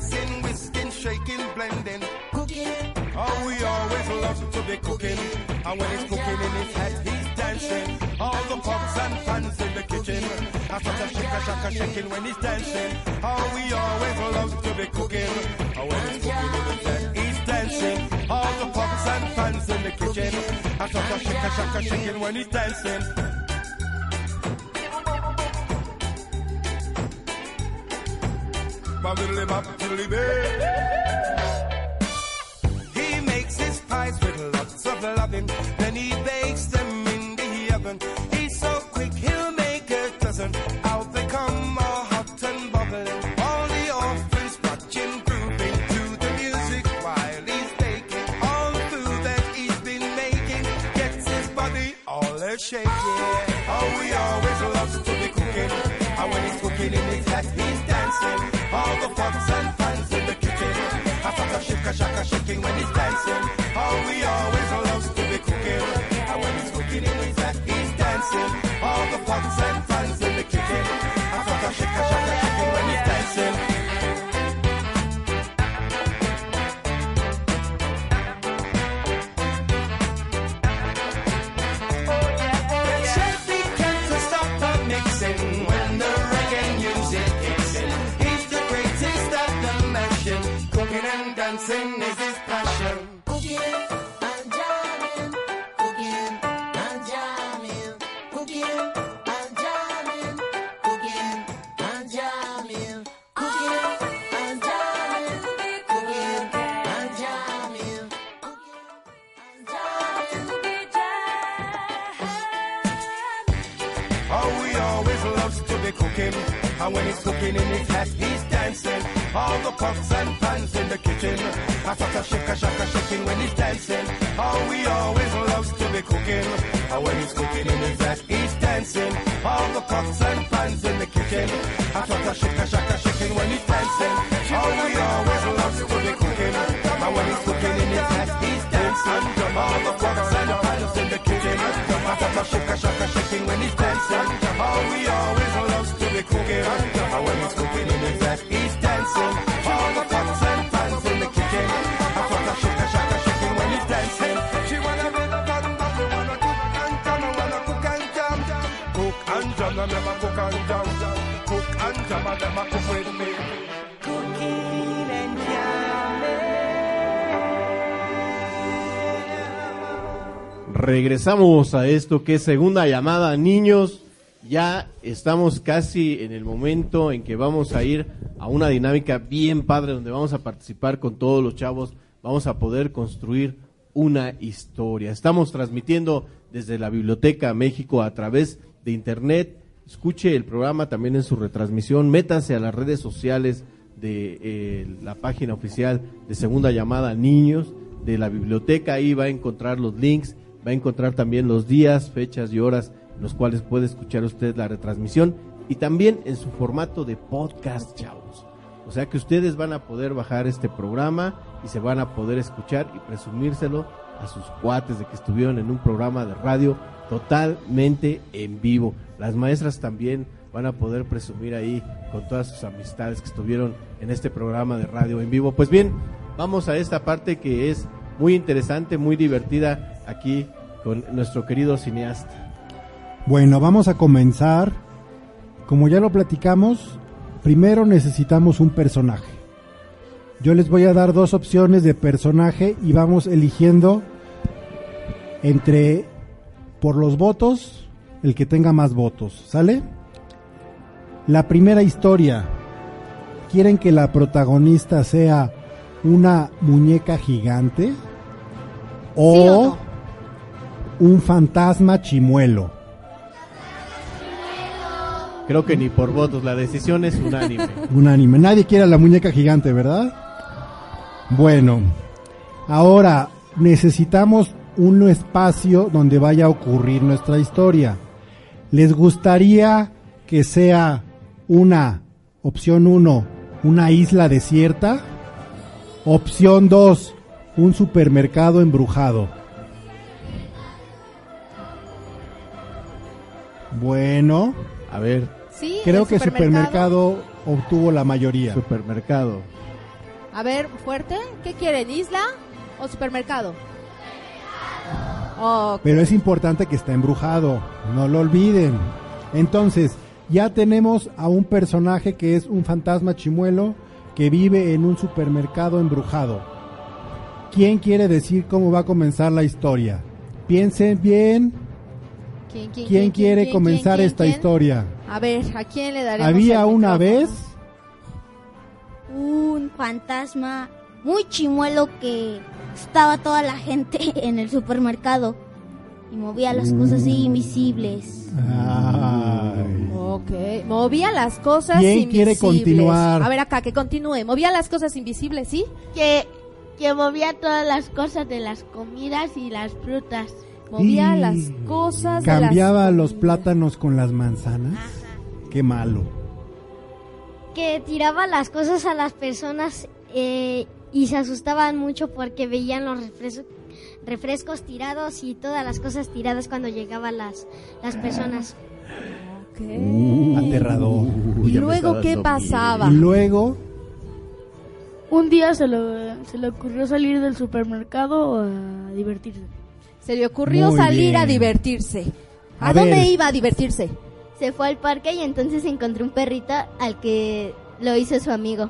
Slicing, whisking, shaking, blending. Cooking, Oh, we always love to be cooking. And when he's cooking in his head, he's dancing. All the pots and pans in the kitchen. I start a shake a shaka shaking when he's dancing. Oh, we always love to be cooking. And when he's cooking in his head, he's dancing. All the pots and pans in the kitchen. I start a shake a shaka shaking when he's dancing. He makes his pies with lots of loving, then he bakes them in the oven. He's so quick, he'll make a dozen. Out they come, all hot and bubbling. All the orphans watching, grooving to the music while he's baking. All the food that he's been making gets his body all a shaking. Oh, he always loves to be cooking. And when he's cooking in hat, he's dancing. All the pots and pans in the kitchen. A shake a shaka shaking when he's dancing. Oh, he always loves to be cooking. And when he's cooking in his hat, he's dancing. All the pots and pans Regresamos a esto que es segunda llamada, niños. Ya estamos casi en el momento en que vamos a ir a una dinámica bien padre donde vamos a participar con todos los chavos. Vamos a poder construir una historia. Estamos transmitiendo desde la Biblioteca México a través de internet. Escuche el programa también en su retransmisión. Métase a las redes sociales de eh, la página oficial de Segunda Llamada Niños de la biblioteca. Ahí va a encontrar los links, va a encontrar también los días, fechas y horas en los cuales puede escuchar usted la retransmisión y también en su formato de podcast, chavos. O sea que ustedes van a poder bajar este programa y se van a poder escuchar y presumírselo a sus cuates de que estuvieron en un programa de radio totalmente en vivo. Las maestras también van a poder presumir ahí con todas sus amistades que estuvieron en este programa de radio en vivo. Pues bien, vamos a esta parte que es muy interesante, muy divertida aquí con nuestro querido cineasta. Bueno, vamos a comenzar. Como ya lo platicamos, primero necesitamos un personaje. Yo les voy a dar dos opciones de personaje y vamos eligiendo entre por los votos el que tenga más votos, ¿sale? La primera historia. ¿Quieren que la protagonista sea una muñeca gigante o, ¿Sí o no? Un fantasma chimuelo? Creo que ni por votos, la decisión es unánime. [LAUGHS] Unánime. Nadie quiere a la muñeca gigante, ¿verdad? Bueno, ahora necesitamos un espacio donde vaya a ocurrir nuestra historia. ¿Les gustaría que sea una, opción 1, una isla desierta? Opción 2, un supermercado embrujado. Bueno, A ver, Sí, creo el que supermercado obtuvo la mayoría. supermercado. A ver, fuerte. ¿Qué quieren? ¿Isla o supermercado? Ok. Pero es importante que está embrujado, no lo olviden. Entonces, ya tenemos a un personaje que es un fantasma chimuelo que vive en un supermercado embrujado. ¿Quién quiere decir cómo va a comenzar la historia? Piensen bien, ¿Quién, quién, ¿quién quiere quién, comenzar quién, esta quién? historia? A ver, ¿a quién le daremos Había el una vez un fantasma muy chimuelo que estaba toda la gente [LAUGHS] en el supermercado y movía las cosas así invisibles. Ay. Ok, movía las cosas ¿Quién invisibles. quiere continuar? A ver acá, que continúe. Movía las cosas invisibles, ¿sí? Que, que movía todas las cosas de las comidas y las frutas. Movía Y las cosas las Cambiaba los plátanos con las manzanas. Qué malo. Que tiraba las cosas a las personas eh, y se asustaban mucho porque veían los refres- refrescos tirados y todas las cosas tiradas cuando llegaban las, las personas. Ok. Uh, aterrador. ¿Y luego qué pasaba? Y luego Un día se, lo- se le ocurrió salir del supermercado a divertirse. Se le ocurrió Muy salir bien. a divertirse. ¿A, A dónde ver. iba a divertirse? Se fue al parque y entonces encontró un perrito al que lo hizo su amigo.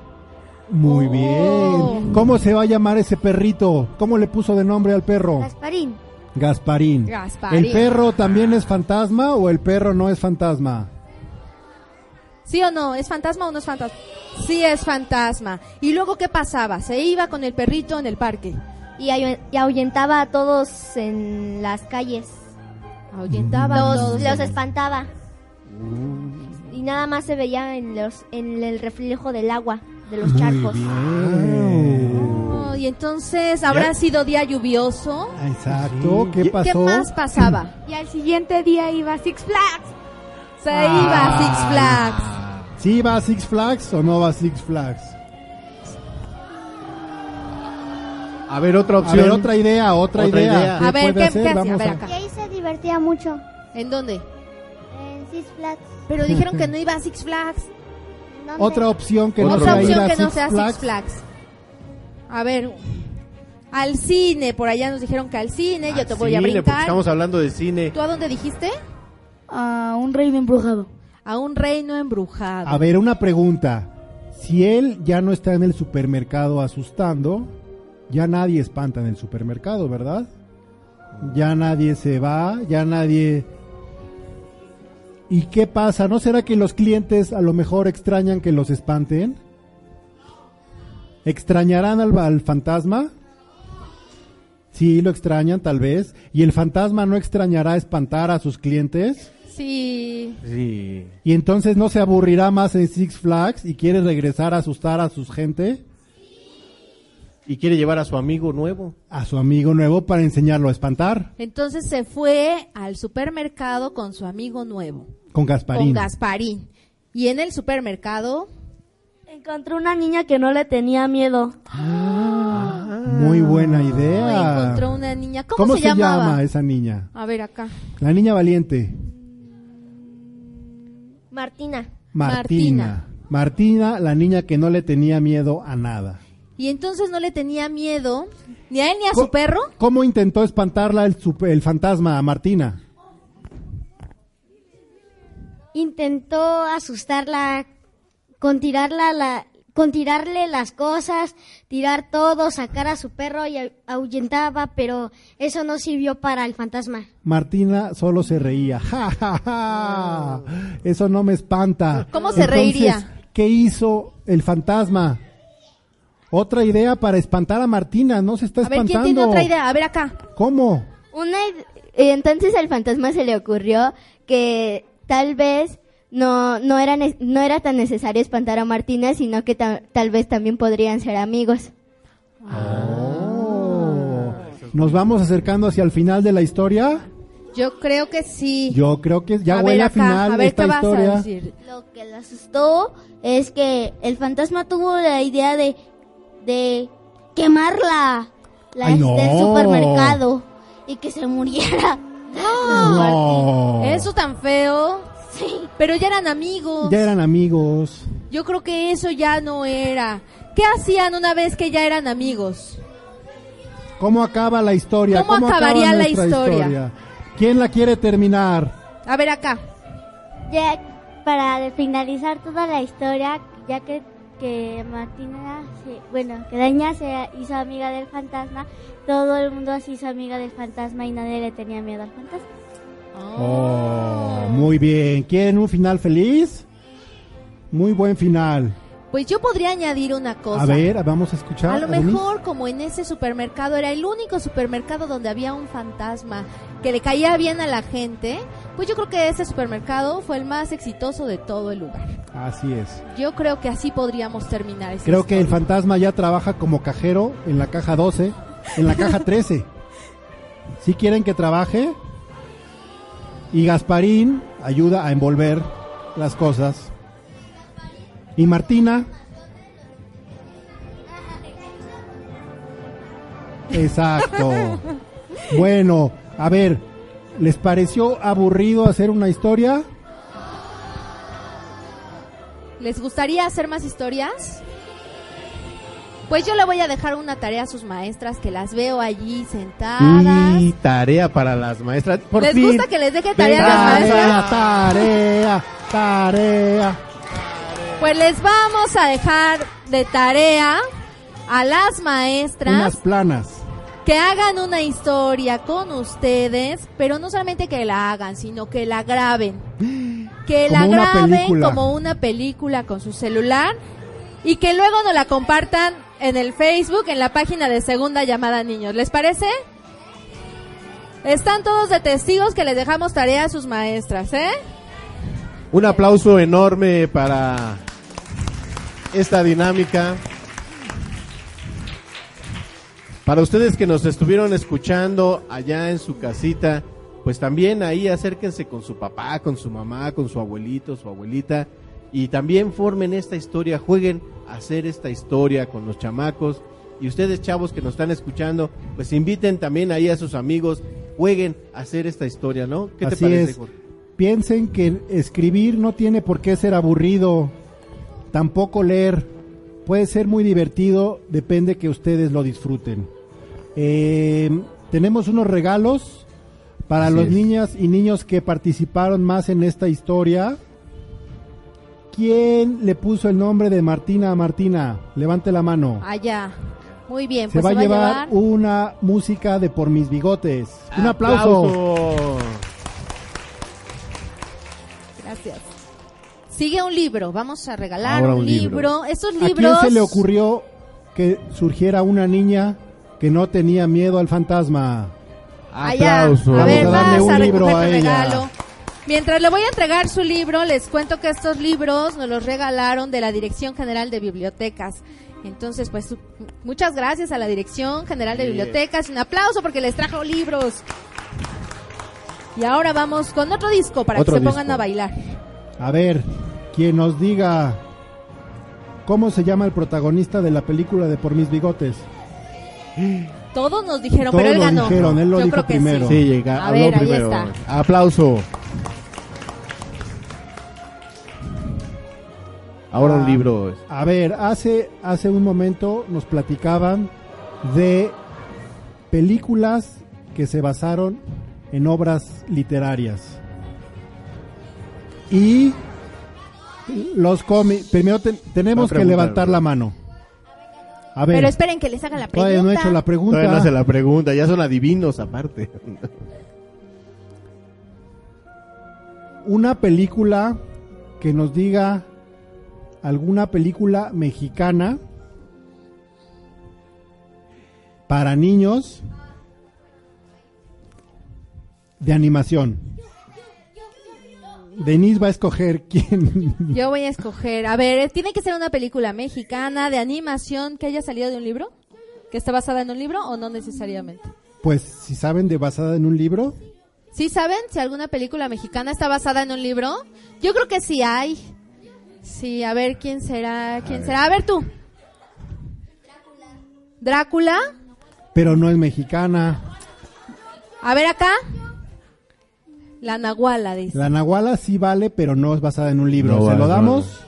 Muy Oh. bien. ¿Cómo se va a llamar ese perrito? ¿Cómo le puso de nombre al perro? Gasparín. Gasparín. Gasparín. ¿El perro también es fantasma o el perro no es fantasma? ¿Sí o no? ¿Es fantasma o no es fantasma? Sí es fantasma. ¿Y luego qué pasaba? Se iba con el perrito en el parque. Y, ahu- y ahuyentaba a todos en las calles. Ahuyentaba a Los, todos los espantaba. Y nada más se veía en, los, en el reflejo del agua, de los charcos. Oh, y entonces, ¿habrá sido día lluvioso? Exacto. ¿Qué ¿Qué pasó? ¿Qué más pasaba? Y al siguiente día iba a Six Flags. Se iba a Six Flags. ¿Sí va a Six Flags o no va a Six Flags? A ver, otra A opción. ver, otra idea, otra, Otra idea. idea. ¿Qué A ver, ¿qué- qué hacía? Vamos A ver a- acá. Y ahí se divertía mucho. ¿En dónde? En Six Flags. Pero dijeron que no iba a Six Flags. ¿Dónde? Otra opción que no Otra opción a que no Six sea Flags. Six Flags. A ver, al cine, por allá nos dijeron que al cine, yo te voy a Cine, brincar. estamos hablando de cine. ¿Tú a dónde dijiste? A un reino embrujado. A un reino embrujado. A ver, una pregunta. Si él ya no está en el supermercado asustando, ya nadie espanta en el supermercado, ¿verdad? Ya nadie se va, ya nadie... ¿Y qué pasa? ¿No será que los clientes a lo mejor extrañan que los espanten? ¿Extrañarán al, al fantasma? Sí, lo extrañan tal vez. ¿Y el fantasma no extrañará espantar a sus clientes? Sí. Sí. Y entonces no se aburrirá más en Six Flags y quiere regresar a asustar a su gente, Y quiere llevar a su amigo nuevo. a su amigo nuevo para enseñarlo a espantar Entonces se fue al supermercado con su amigo nuevo, con Gasparín. con Gasparín. Y en el supermercado, Encontró una niña que no le tenía miedo. Muy buena idea. encontró una niña. ¿Cómo, ¿Cómo se, se llamaba? llama esa niña? A ver acá. La niña valiente. Martina. Martina. Martina, la niña que no le tenía miedo a nada. Y entonces no le tenía miedo ni a él ni a su perro. ¿Cómo intentó espantarla el fantasma a Martina? Intentó asustarla con tirarla la con tirarle las cosas, tirar todo, sacar a su perro y ahuyentaba, pero eso no sirvió para el fantasma. Martina solo se reía. [LAUGHS] ¡Ja, ja, ja! Eso no me espanta. ¿Cómo se Entonces, reiría? ¿Qué hizo el fantasma? Otra idea para espantar a Martina. No se está A ver, espantando. ¿quién tiene otra idea? A ver acá. ¿Cómo? Una entonces al fantasma se le ocurrió que tal vez no no era ne- no era tan necesario espantar a Martina, sino que ta- tal vez también podrían ser amigos. ¿Nos vamos acercando hacia el final de la historia? Yo creo que sí. Yo creo que ya a huele ver a acá, final a ver esta qué vas historia. a decir. Lo que le asustó es que el fantasma tuvo la idea de, de quemarla la Ay, no. del supermercado y que se muriera. No. Eso tan feo. Sí. Pero ya eran amigos. Ya eran amigos. Yo creo que eso ya no era. ¿Qué hacían una vez que ya eran amigos? ¿Cómo acaba la historia? ¿Cómo acaba acabaría la nuestra historia? ¿Quién la quiere terminar? A ver acá. Ya para finalizar toda la historia, ya que, que Martina, se- bueno, que la niña se hizo amiga del fantasma, todo el mundo se hizo amiga del fantasma y nadie le tenía miedo al fantasma. Oh, muy bien. ¿Quieren un final feliz? Muy buen final. Pues yo podría añadir una cosa. A ver, vamos a escuchar. A lo mejor como en ese supermercado era el único supermercado donde había un fantasma que le caía bien a la gente, pues yo creo que ese supermercado fue el más exitoso de todo el lugar. Así es. Yo creo que así podríamos terminar esa Creo que el fantasma ya trabaja como cajero en la caja 12, en la caja 13. ¿Sí quieren que trabaje? Y Gasparín ayuda a envolver las cosas. Y Martina. Exacto. [LAUGHS] Bueno, a ver, ¿les pareció aburrido hacer una historia? ¿Les gustaría hacer más historias? Pues yo le voy a dejar una tarea a sus maestras que las veo allí sentadas. Y tarea para las maestras. Por ¿Les fin. gusta que les deje tarea a las maestras? Tarea, tarea, tarea. Pues les vamos a dejar de tarea a las maestras Unas planas. Que hagan una historia con ustedes, pero no solamente que la hagan, sino que la graben. Que Como la graben como una película con su celular y que luego nos la compartan en el Facebook, en la página de Segunda Llamada Niños. ¿Les parece? Están todos de testigos que les dejamos tarea a sus maestras, ¿eh? Un aplauso enorme para esta dinámica. Para ustedes que nos estuvieron escuchando allá en su casita, pues también ahí acérquense con su papá, con su mamá, con su abuelito, su abuelita, y también formen esta historia, jueguen a hacer esta historia con los chamacos. Y ustedes, chavos que nos están escuchando, pues inviten también ahí a sus amigos jueguen a hacer esta historia, ¿no? ¿Qué te parece, es. Jorge? Piensen que escribir no tiene por qué ser aburrido, tampoco leer. Puede ser muy divertido, depende que ustedes lo disfruten. Eh, tenemos unos regalos para Así los es. niñas y niños que participaron más en esta historia. ¿Quién le puso el nombre de Martina a Martina? Levante la mano. Allá. Muy bien, Se pues va a llevar una música de Por mis bigotes. Un aplauso. Gracias. Sigue un libro, vamos a regalar Ahora un, un libro. libro. Estos ¿A quién libros se le ocurrió que surgiera una niña que no tenía miedo al fantasma? Allá. Aplauso. A ver, Vamos a darle vas un a libro recoger a ella. regalo. Mientras le voy a entregar su libro, les cuento que estos libros nos los regalaron de la Dirección General de Bibliotecas. Entonces, pues, muchas gracias a la Dirección General de. Bibliotecas. Un aplauso porque les trajo libros. Y ahora vamos con otro disco para Otro que se pongan disco. a bailar. A ver, quien nos diga cómo se llama el protagonista de la película de Por mis bigotes. Todos nos dijeron, Todos pero él ganó. dijeron, él lo Yo dijo creo que primero. sí. Sí, llega, A habló ver, ahí primero. está. Aplauso. Ahora un Ah, libro. A ver, hace, hace un momento nos platicaban de películas que se basaron en obras literarias. Y los cómics, primero te- tenemos que levantar la mano. A ver, Pero esperen que les haga la pregunta. todavía no he hecho la pregunta. Todavía no hace la pregunta, ya son adivinos aparte. Una película que nos diga alguna película mexicana para niños de animación. Denise va a escoger quién. [LAUGHS] Yo voy a escoger. A ver, ¿tiene que ser una película mexicana de animación que haya salido de un libro? ¿Que esté basada en un libro o no necesariamente? Pues si saben de basada en un libro, ¿Sí saben si alguna película mexicana está basada en un libro? Yo creo que sí hay. Sí, a ver quién será, quién ver. será. A ver tú. Drácula. pero no es mexicana. A ver acá. La Nahuala dice. La Nahuala sí vale, pero no es basada en un libro. No ¿Se vale, lo no damos?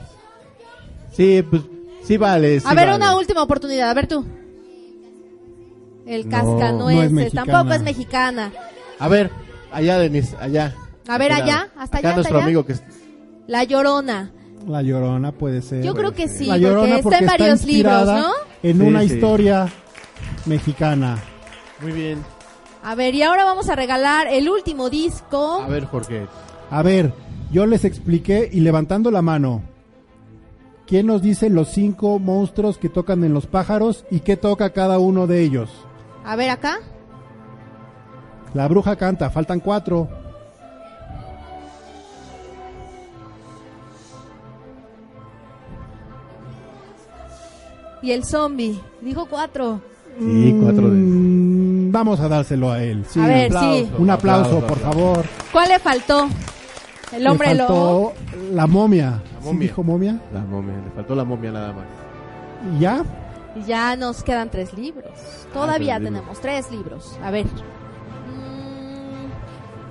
Sí, pues sí vale. sí a ver, vale. una última oportunidad. A ver tú. El cascanueces. no es mexicana. Tampoco es mexicana. A ver, allá, Denise, allá. A ver, allá, hasta Acá allá, nuestro hasta allá. amigo que es- La Llorona. La Llorona puede ser. Yo creo que sí, La porque Llorona está porque en está varios inspirada libros, ¿no? En Sí, una sí. historia mexicana. Muy bien. A ver, y ahora vamos a regalar el último disco. A ver, Jorge. A ver, yo les expliqué y levantando la mano. ¿Quién nos dice los cinco monstruos que tocan en los pájaros y qué toca cada uno de ellos? A ver acá. La bruja canta, faltan cuatro. Y el zombie. Dijo cuatro. Sí, cuatro de... Vamos a dárselo a él. Sí, A ver, aplauso. sí. Un aplauso, Aplauso, por favor. ¿Cuál le faltó? El Le hombre lobo. faltó la momia. La ¿Sí momia. dijo momia? La momia, le faltó la momia nada más. ¿Y ya? Y ya nos quedan tres libros. Todavía tres libros. tenemos tres libros. A ver. Mm,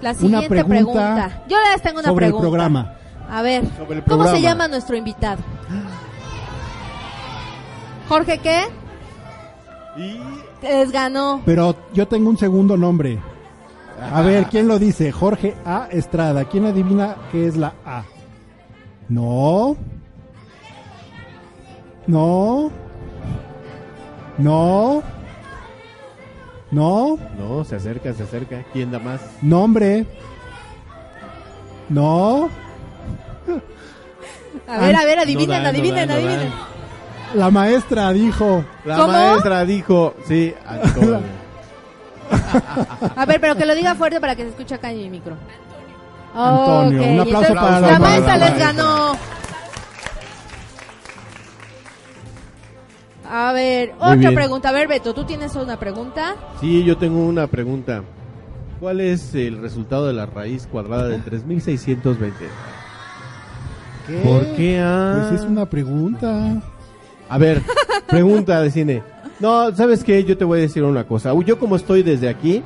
La Una siguiente pregunta pregunta. Yo les tengo una sobre el pregunta. programa. A ver. Sobre el ¿Cómo se llama nuestro invitado? Jorge, ¿qué? Les ganó. Pero yo tengo un segundo nombre. A ver, ¿quién lo dice? Jorge A. Estrada. ¿Quién adivina qué es la A? No. No. No. No. No, se acerca, se acerca. ¿Quién da más? Nombre. No. A ver, a ver, No adivinen, no adivinen, dan, adivinen. dan. La maestra dijo. La ¿Cómo? maestra dijo, sí, Antonio. [LAUGHS] A ver, pero que lo diga fuerte para que se escuche acá en mi micro. Antonio, Ok, un aplauso entonces, para la la maestra les maestra. ganó. A ver, Muy otra bien. pregunta. A ver, Beto, ¿tú tienes una pregunta? Sí, yo tengo una pregunta. ¿Cuál es el resultado de la raíz cuadrada de 3620? ¿Qué? ¿Por qué? Ah? Pues es una pregunta. A ver, pregunta de cine. No, ¿sabes qué? Yo te voy a decir una cosa. Yo como estoy desde aquí,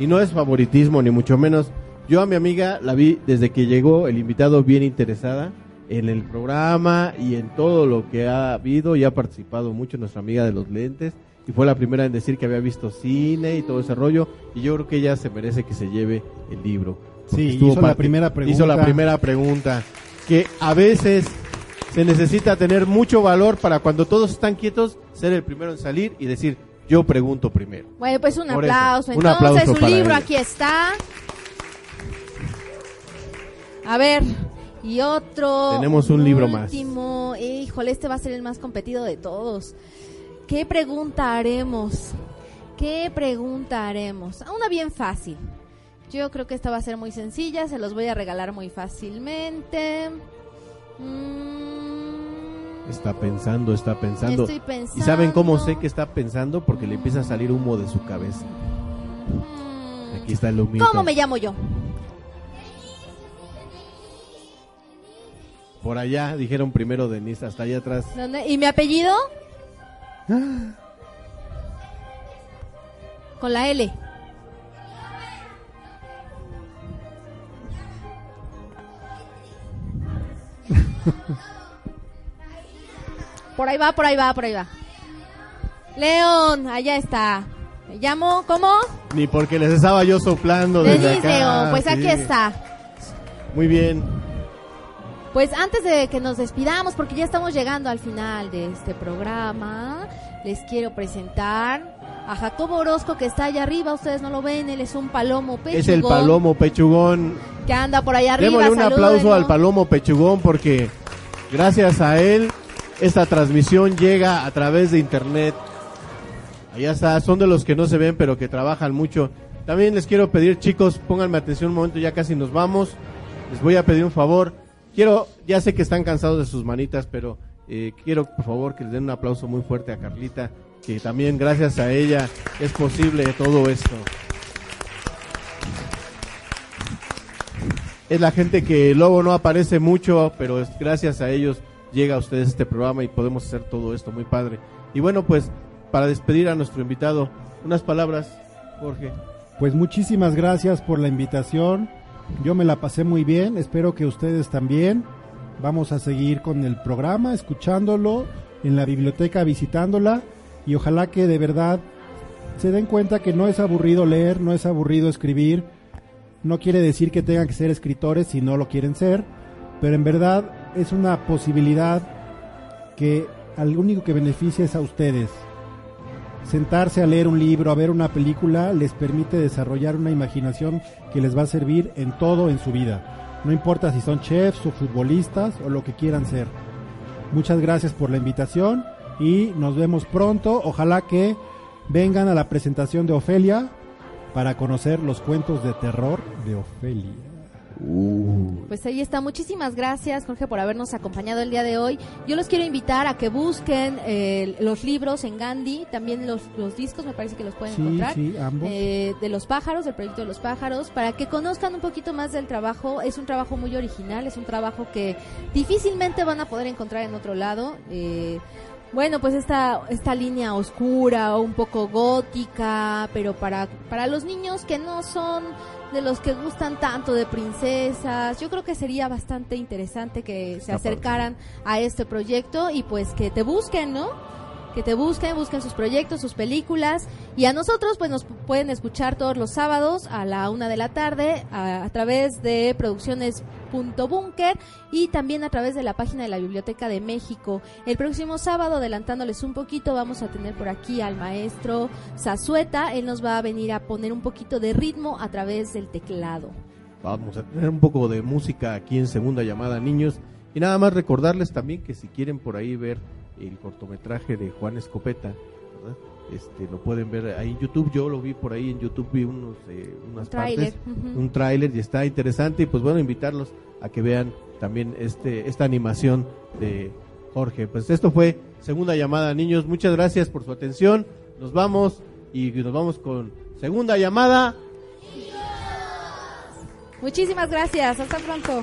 Y no es favoritismo, ni mucho menos. Yo a mi amiga la vi desde que llegó el invitado bien interesada en el programa y en todo lo que ha habido y ha participado mucho nuestra amiga de los lentes y fue la primera en decir que había visto cine y todo ese rollo y yo creo que ella se merece que se lleve el libro. Sí, hizo la primera Hizo la pregunta. primera pregunta que a veces se necesita tener mucho valor para cuando todos están quietos ser el primero en salir y decir yo pregunto primero. Bueno, pues un Por eso, aplauso. un Entonces, aplauso su libro ella. aquí está. A ver, y otro. Tenemos un libro más. último. Híjole, este va a ser el más competido de todos. ¿Qué pregunta haremos? ¿Qué pregunta haremos? Ah, Una bien fácil. Yo creo que esta va a ser muy sencilla, se los voy a regalar muy fácilmente. Mm, Está pensando, está pensando. Estoy pensando. ¿Y saben cómo sé que está pensando? Porque le empieza a salir humo de su cabeza. Aquí está el humito. ¿Cómo me llamo yo? Por allá dijeron primero Denise, hasta allá atrás. ¿Dónde? ¿Y mi apellido? Con la L. [LAUGHS] Por ahí va, por ahí va, por ahí va. León, allá está. Me llamo, ¿cómo? Ni porque les estaba yo soplando desde acá. León, pues aquí está. Muy bien. Pues antes de que nos despidamos, porque ya estamos llegando al final de este programa, les quiero presentar a Jacobo Orozco que está allá arriba. Ustedes no lo ven, él es un palomo pechugón Es el palomo pechugón. que anda por allá arriba. Démosle un aplauso al palomo pechugón porque gracias a él esta transmisión llega a través de internet. Allá está, son de los que no se ven pero que trabajan mucho. También les quiero pedir, chicos, pónganme atención un momento, ya casi nos vamos. Les voy a pedir un favor. Quiero, ya sé que están cansados de sus manitas, pero eh, quiero por favor que les den un aplauso muy fuerte a Carlita, que también gracias a ella es posible todo esto. es la gente que luego no aparece mucho, pero gracias a ellos llega a ustedes este programa y podemos hacer todo esto muy padre. Y bueno, pues para despedir a nuestro invitado, unas palabras, Jorge. Pues muchísimas gracias por la invitación. Yo me la pasé muy bien, espero que ustedes también. Vamos a seguir con el programa, escuchándolo, en la biblioteca visitándola y ojalá que de verdad se den cuenta que no es aburrido leer, no es aburrido escribir. No quiere decir que tengan que ser escritores si no lo quieren ser, pero en verdad es una posibilidad que al único que beneficia es a ustedes. Sentarse a leer un libro, a ver una película, les permite desarrollar una imaginación que les va a servir en todo en su vida. No importa si son chefs o futbolistas o lo que quieran ser. Muchas gracias por la invitación y nos vemos pronto. Ojalá que vengan a la presentación de Ofelia para conocer los cuentos de terror de Ofelia. Pues ahí está. Muchísimas gracias, Jorge, por habernos acompañado el día de hoy. Yo los quiero invitar a que busquen eh, los libros en Gandhi, también los, los discos, me parece que los pueden Sí, encontrar. sí, ambos. eh, de los pájaros, del proyecto de los pájaros, para que conozcan un poquito más del trabajo. Es un trabajo muy original, es un trabajo que difícilmente van a poder encontrar en otro lado. Eh, bueno, pues esta, esta línea oscura, un poco gótica, pero para, para los niños que no son de los que gustan tanto de princesas, yo creo que sería bastante interesante que se acercaran a este proyecto y pues que te busquen, ¿no? Que te busquen, busquen sus proyectos, sus películas y a nosotros pues nos pu- pueden escuchar todos los sábados a la una de la tarde a, a través de producciones.bunker y también a través de la página de la Biblioteca de México. El próximo sábado, adelantándoles un poquito, vamos a tener por aquí al maestro Zazueta. Él nos va a venir a poner un poquito de ritmo a través del teclado. Vamos a tener un poco de música aquí en segunda llamada, niños. Y nada más recordarles también que si quieren por ahí ver el cortometraje de Juan Escopeta, ¿verdad? Este, lo pueden ver ahí en YouTube. Yo lo vi por ahí en YouTube, vi unos, eh, unas Un partes, un tráiler y está interesante. Y pues bueno, invitarlos a que vean también este esta animación de Jorge. Pues esto fue segunda llamada, niños. Muchas gracias por su atención. Nos vamos y nos vamos con segunda llamada. Muchísimas gracias. Hasta pronto.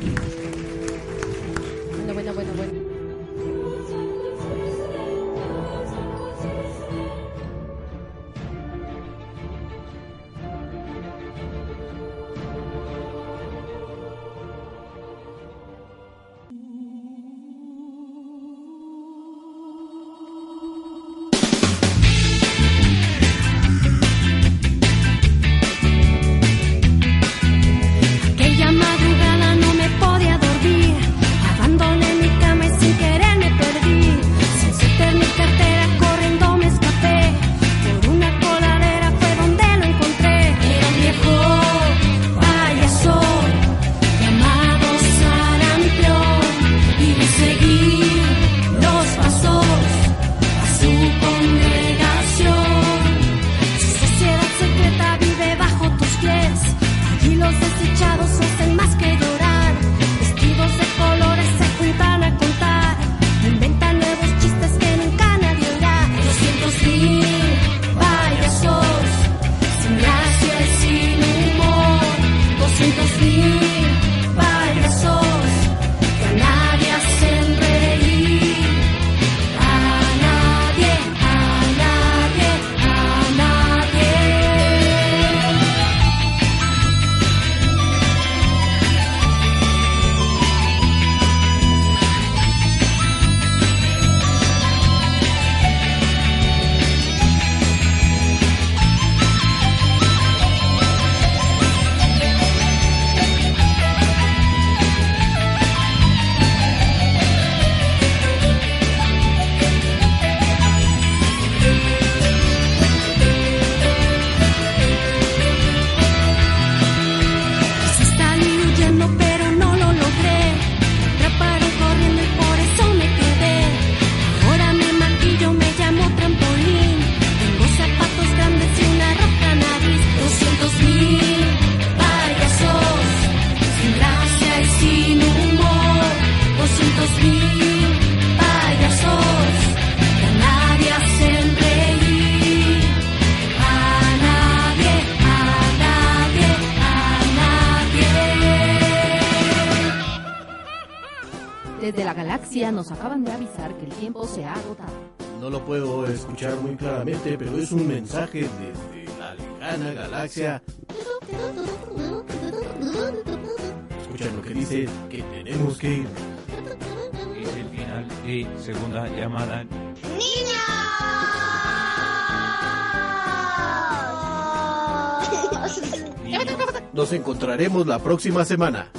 nos acaban de avisar que el tiempo se ha agotado. No lo puedo escuchar muy claramente, pero es un mensaje desde la lejana galaxia. Escuchan lo que dice que tenemos que ir. Es el final y segunda llamada. ¡Niños! Nos encontraremos la próxima semana.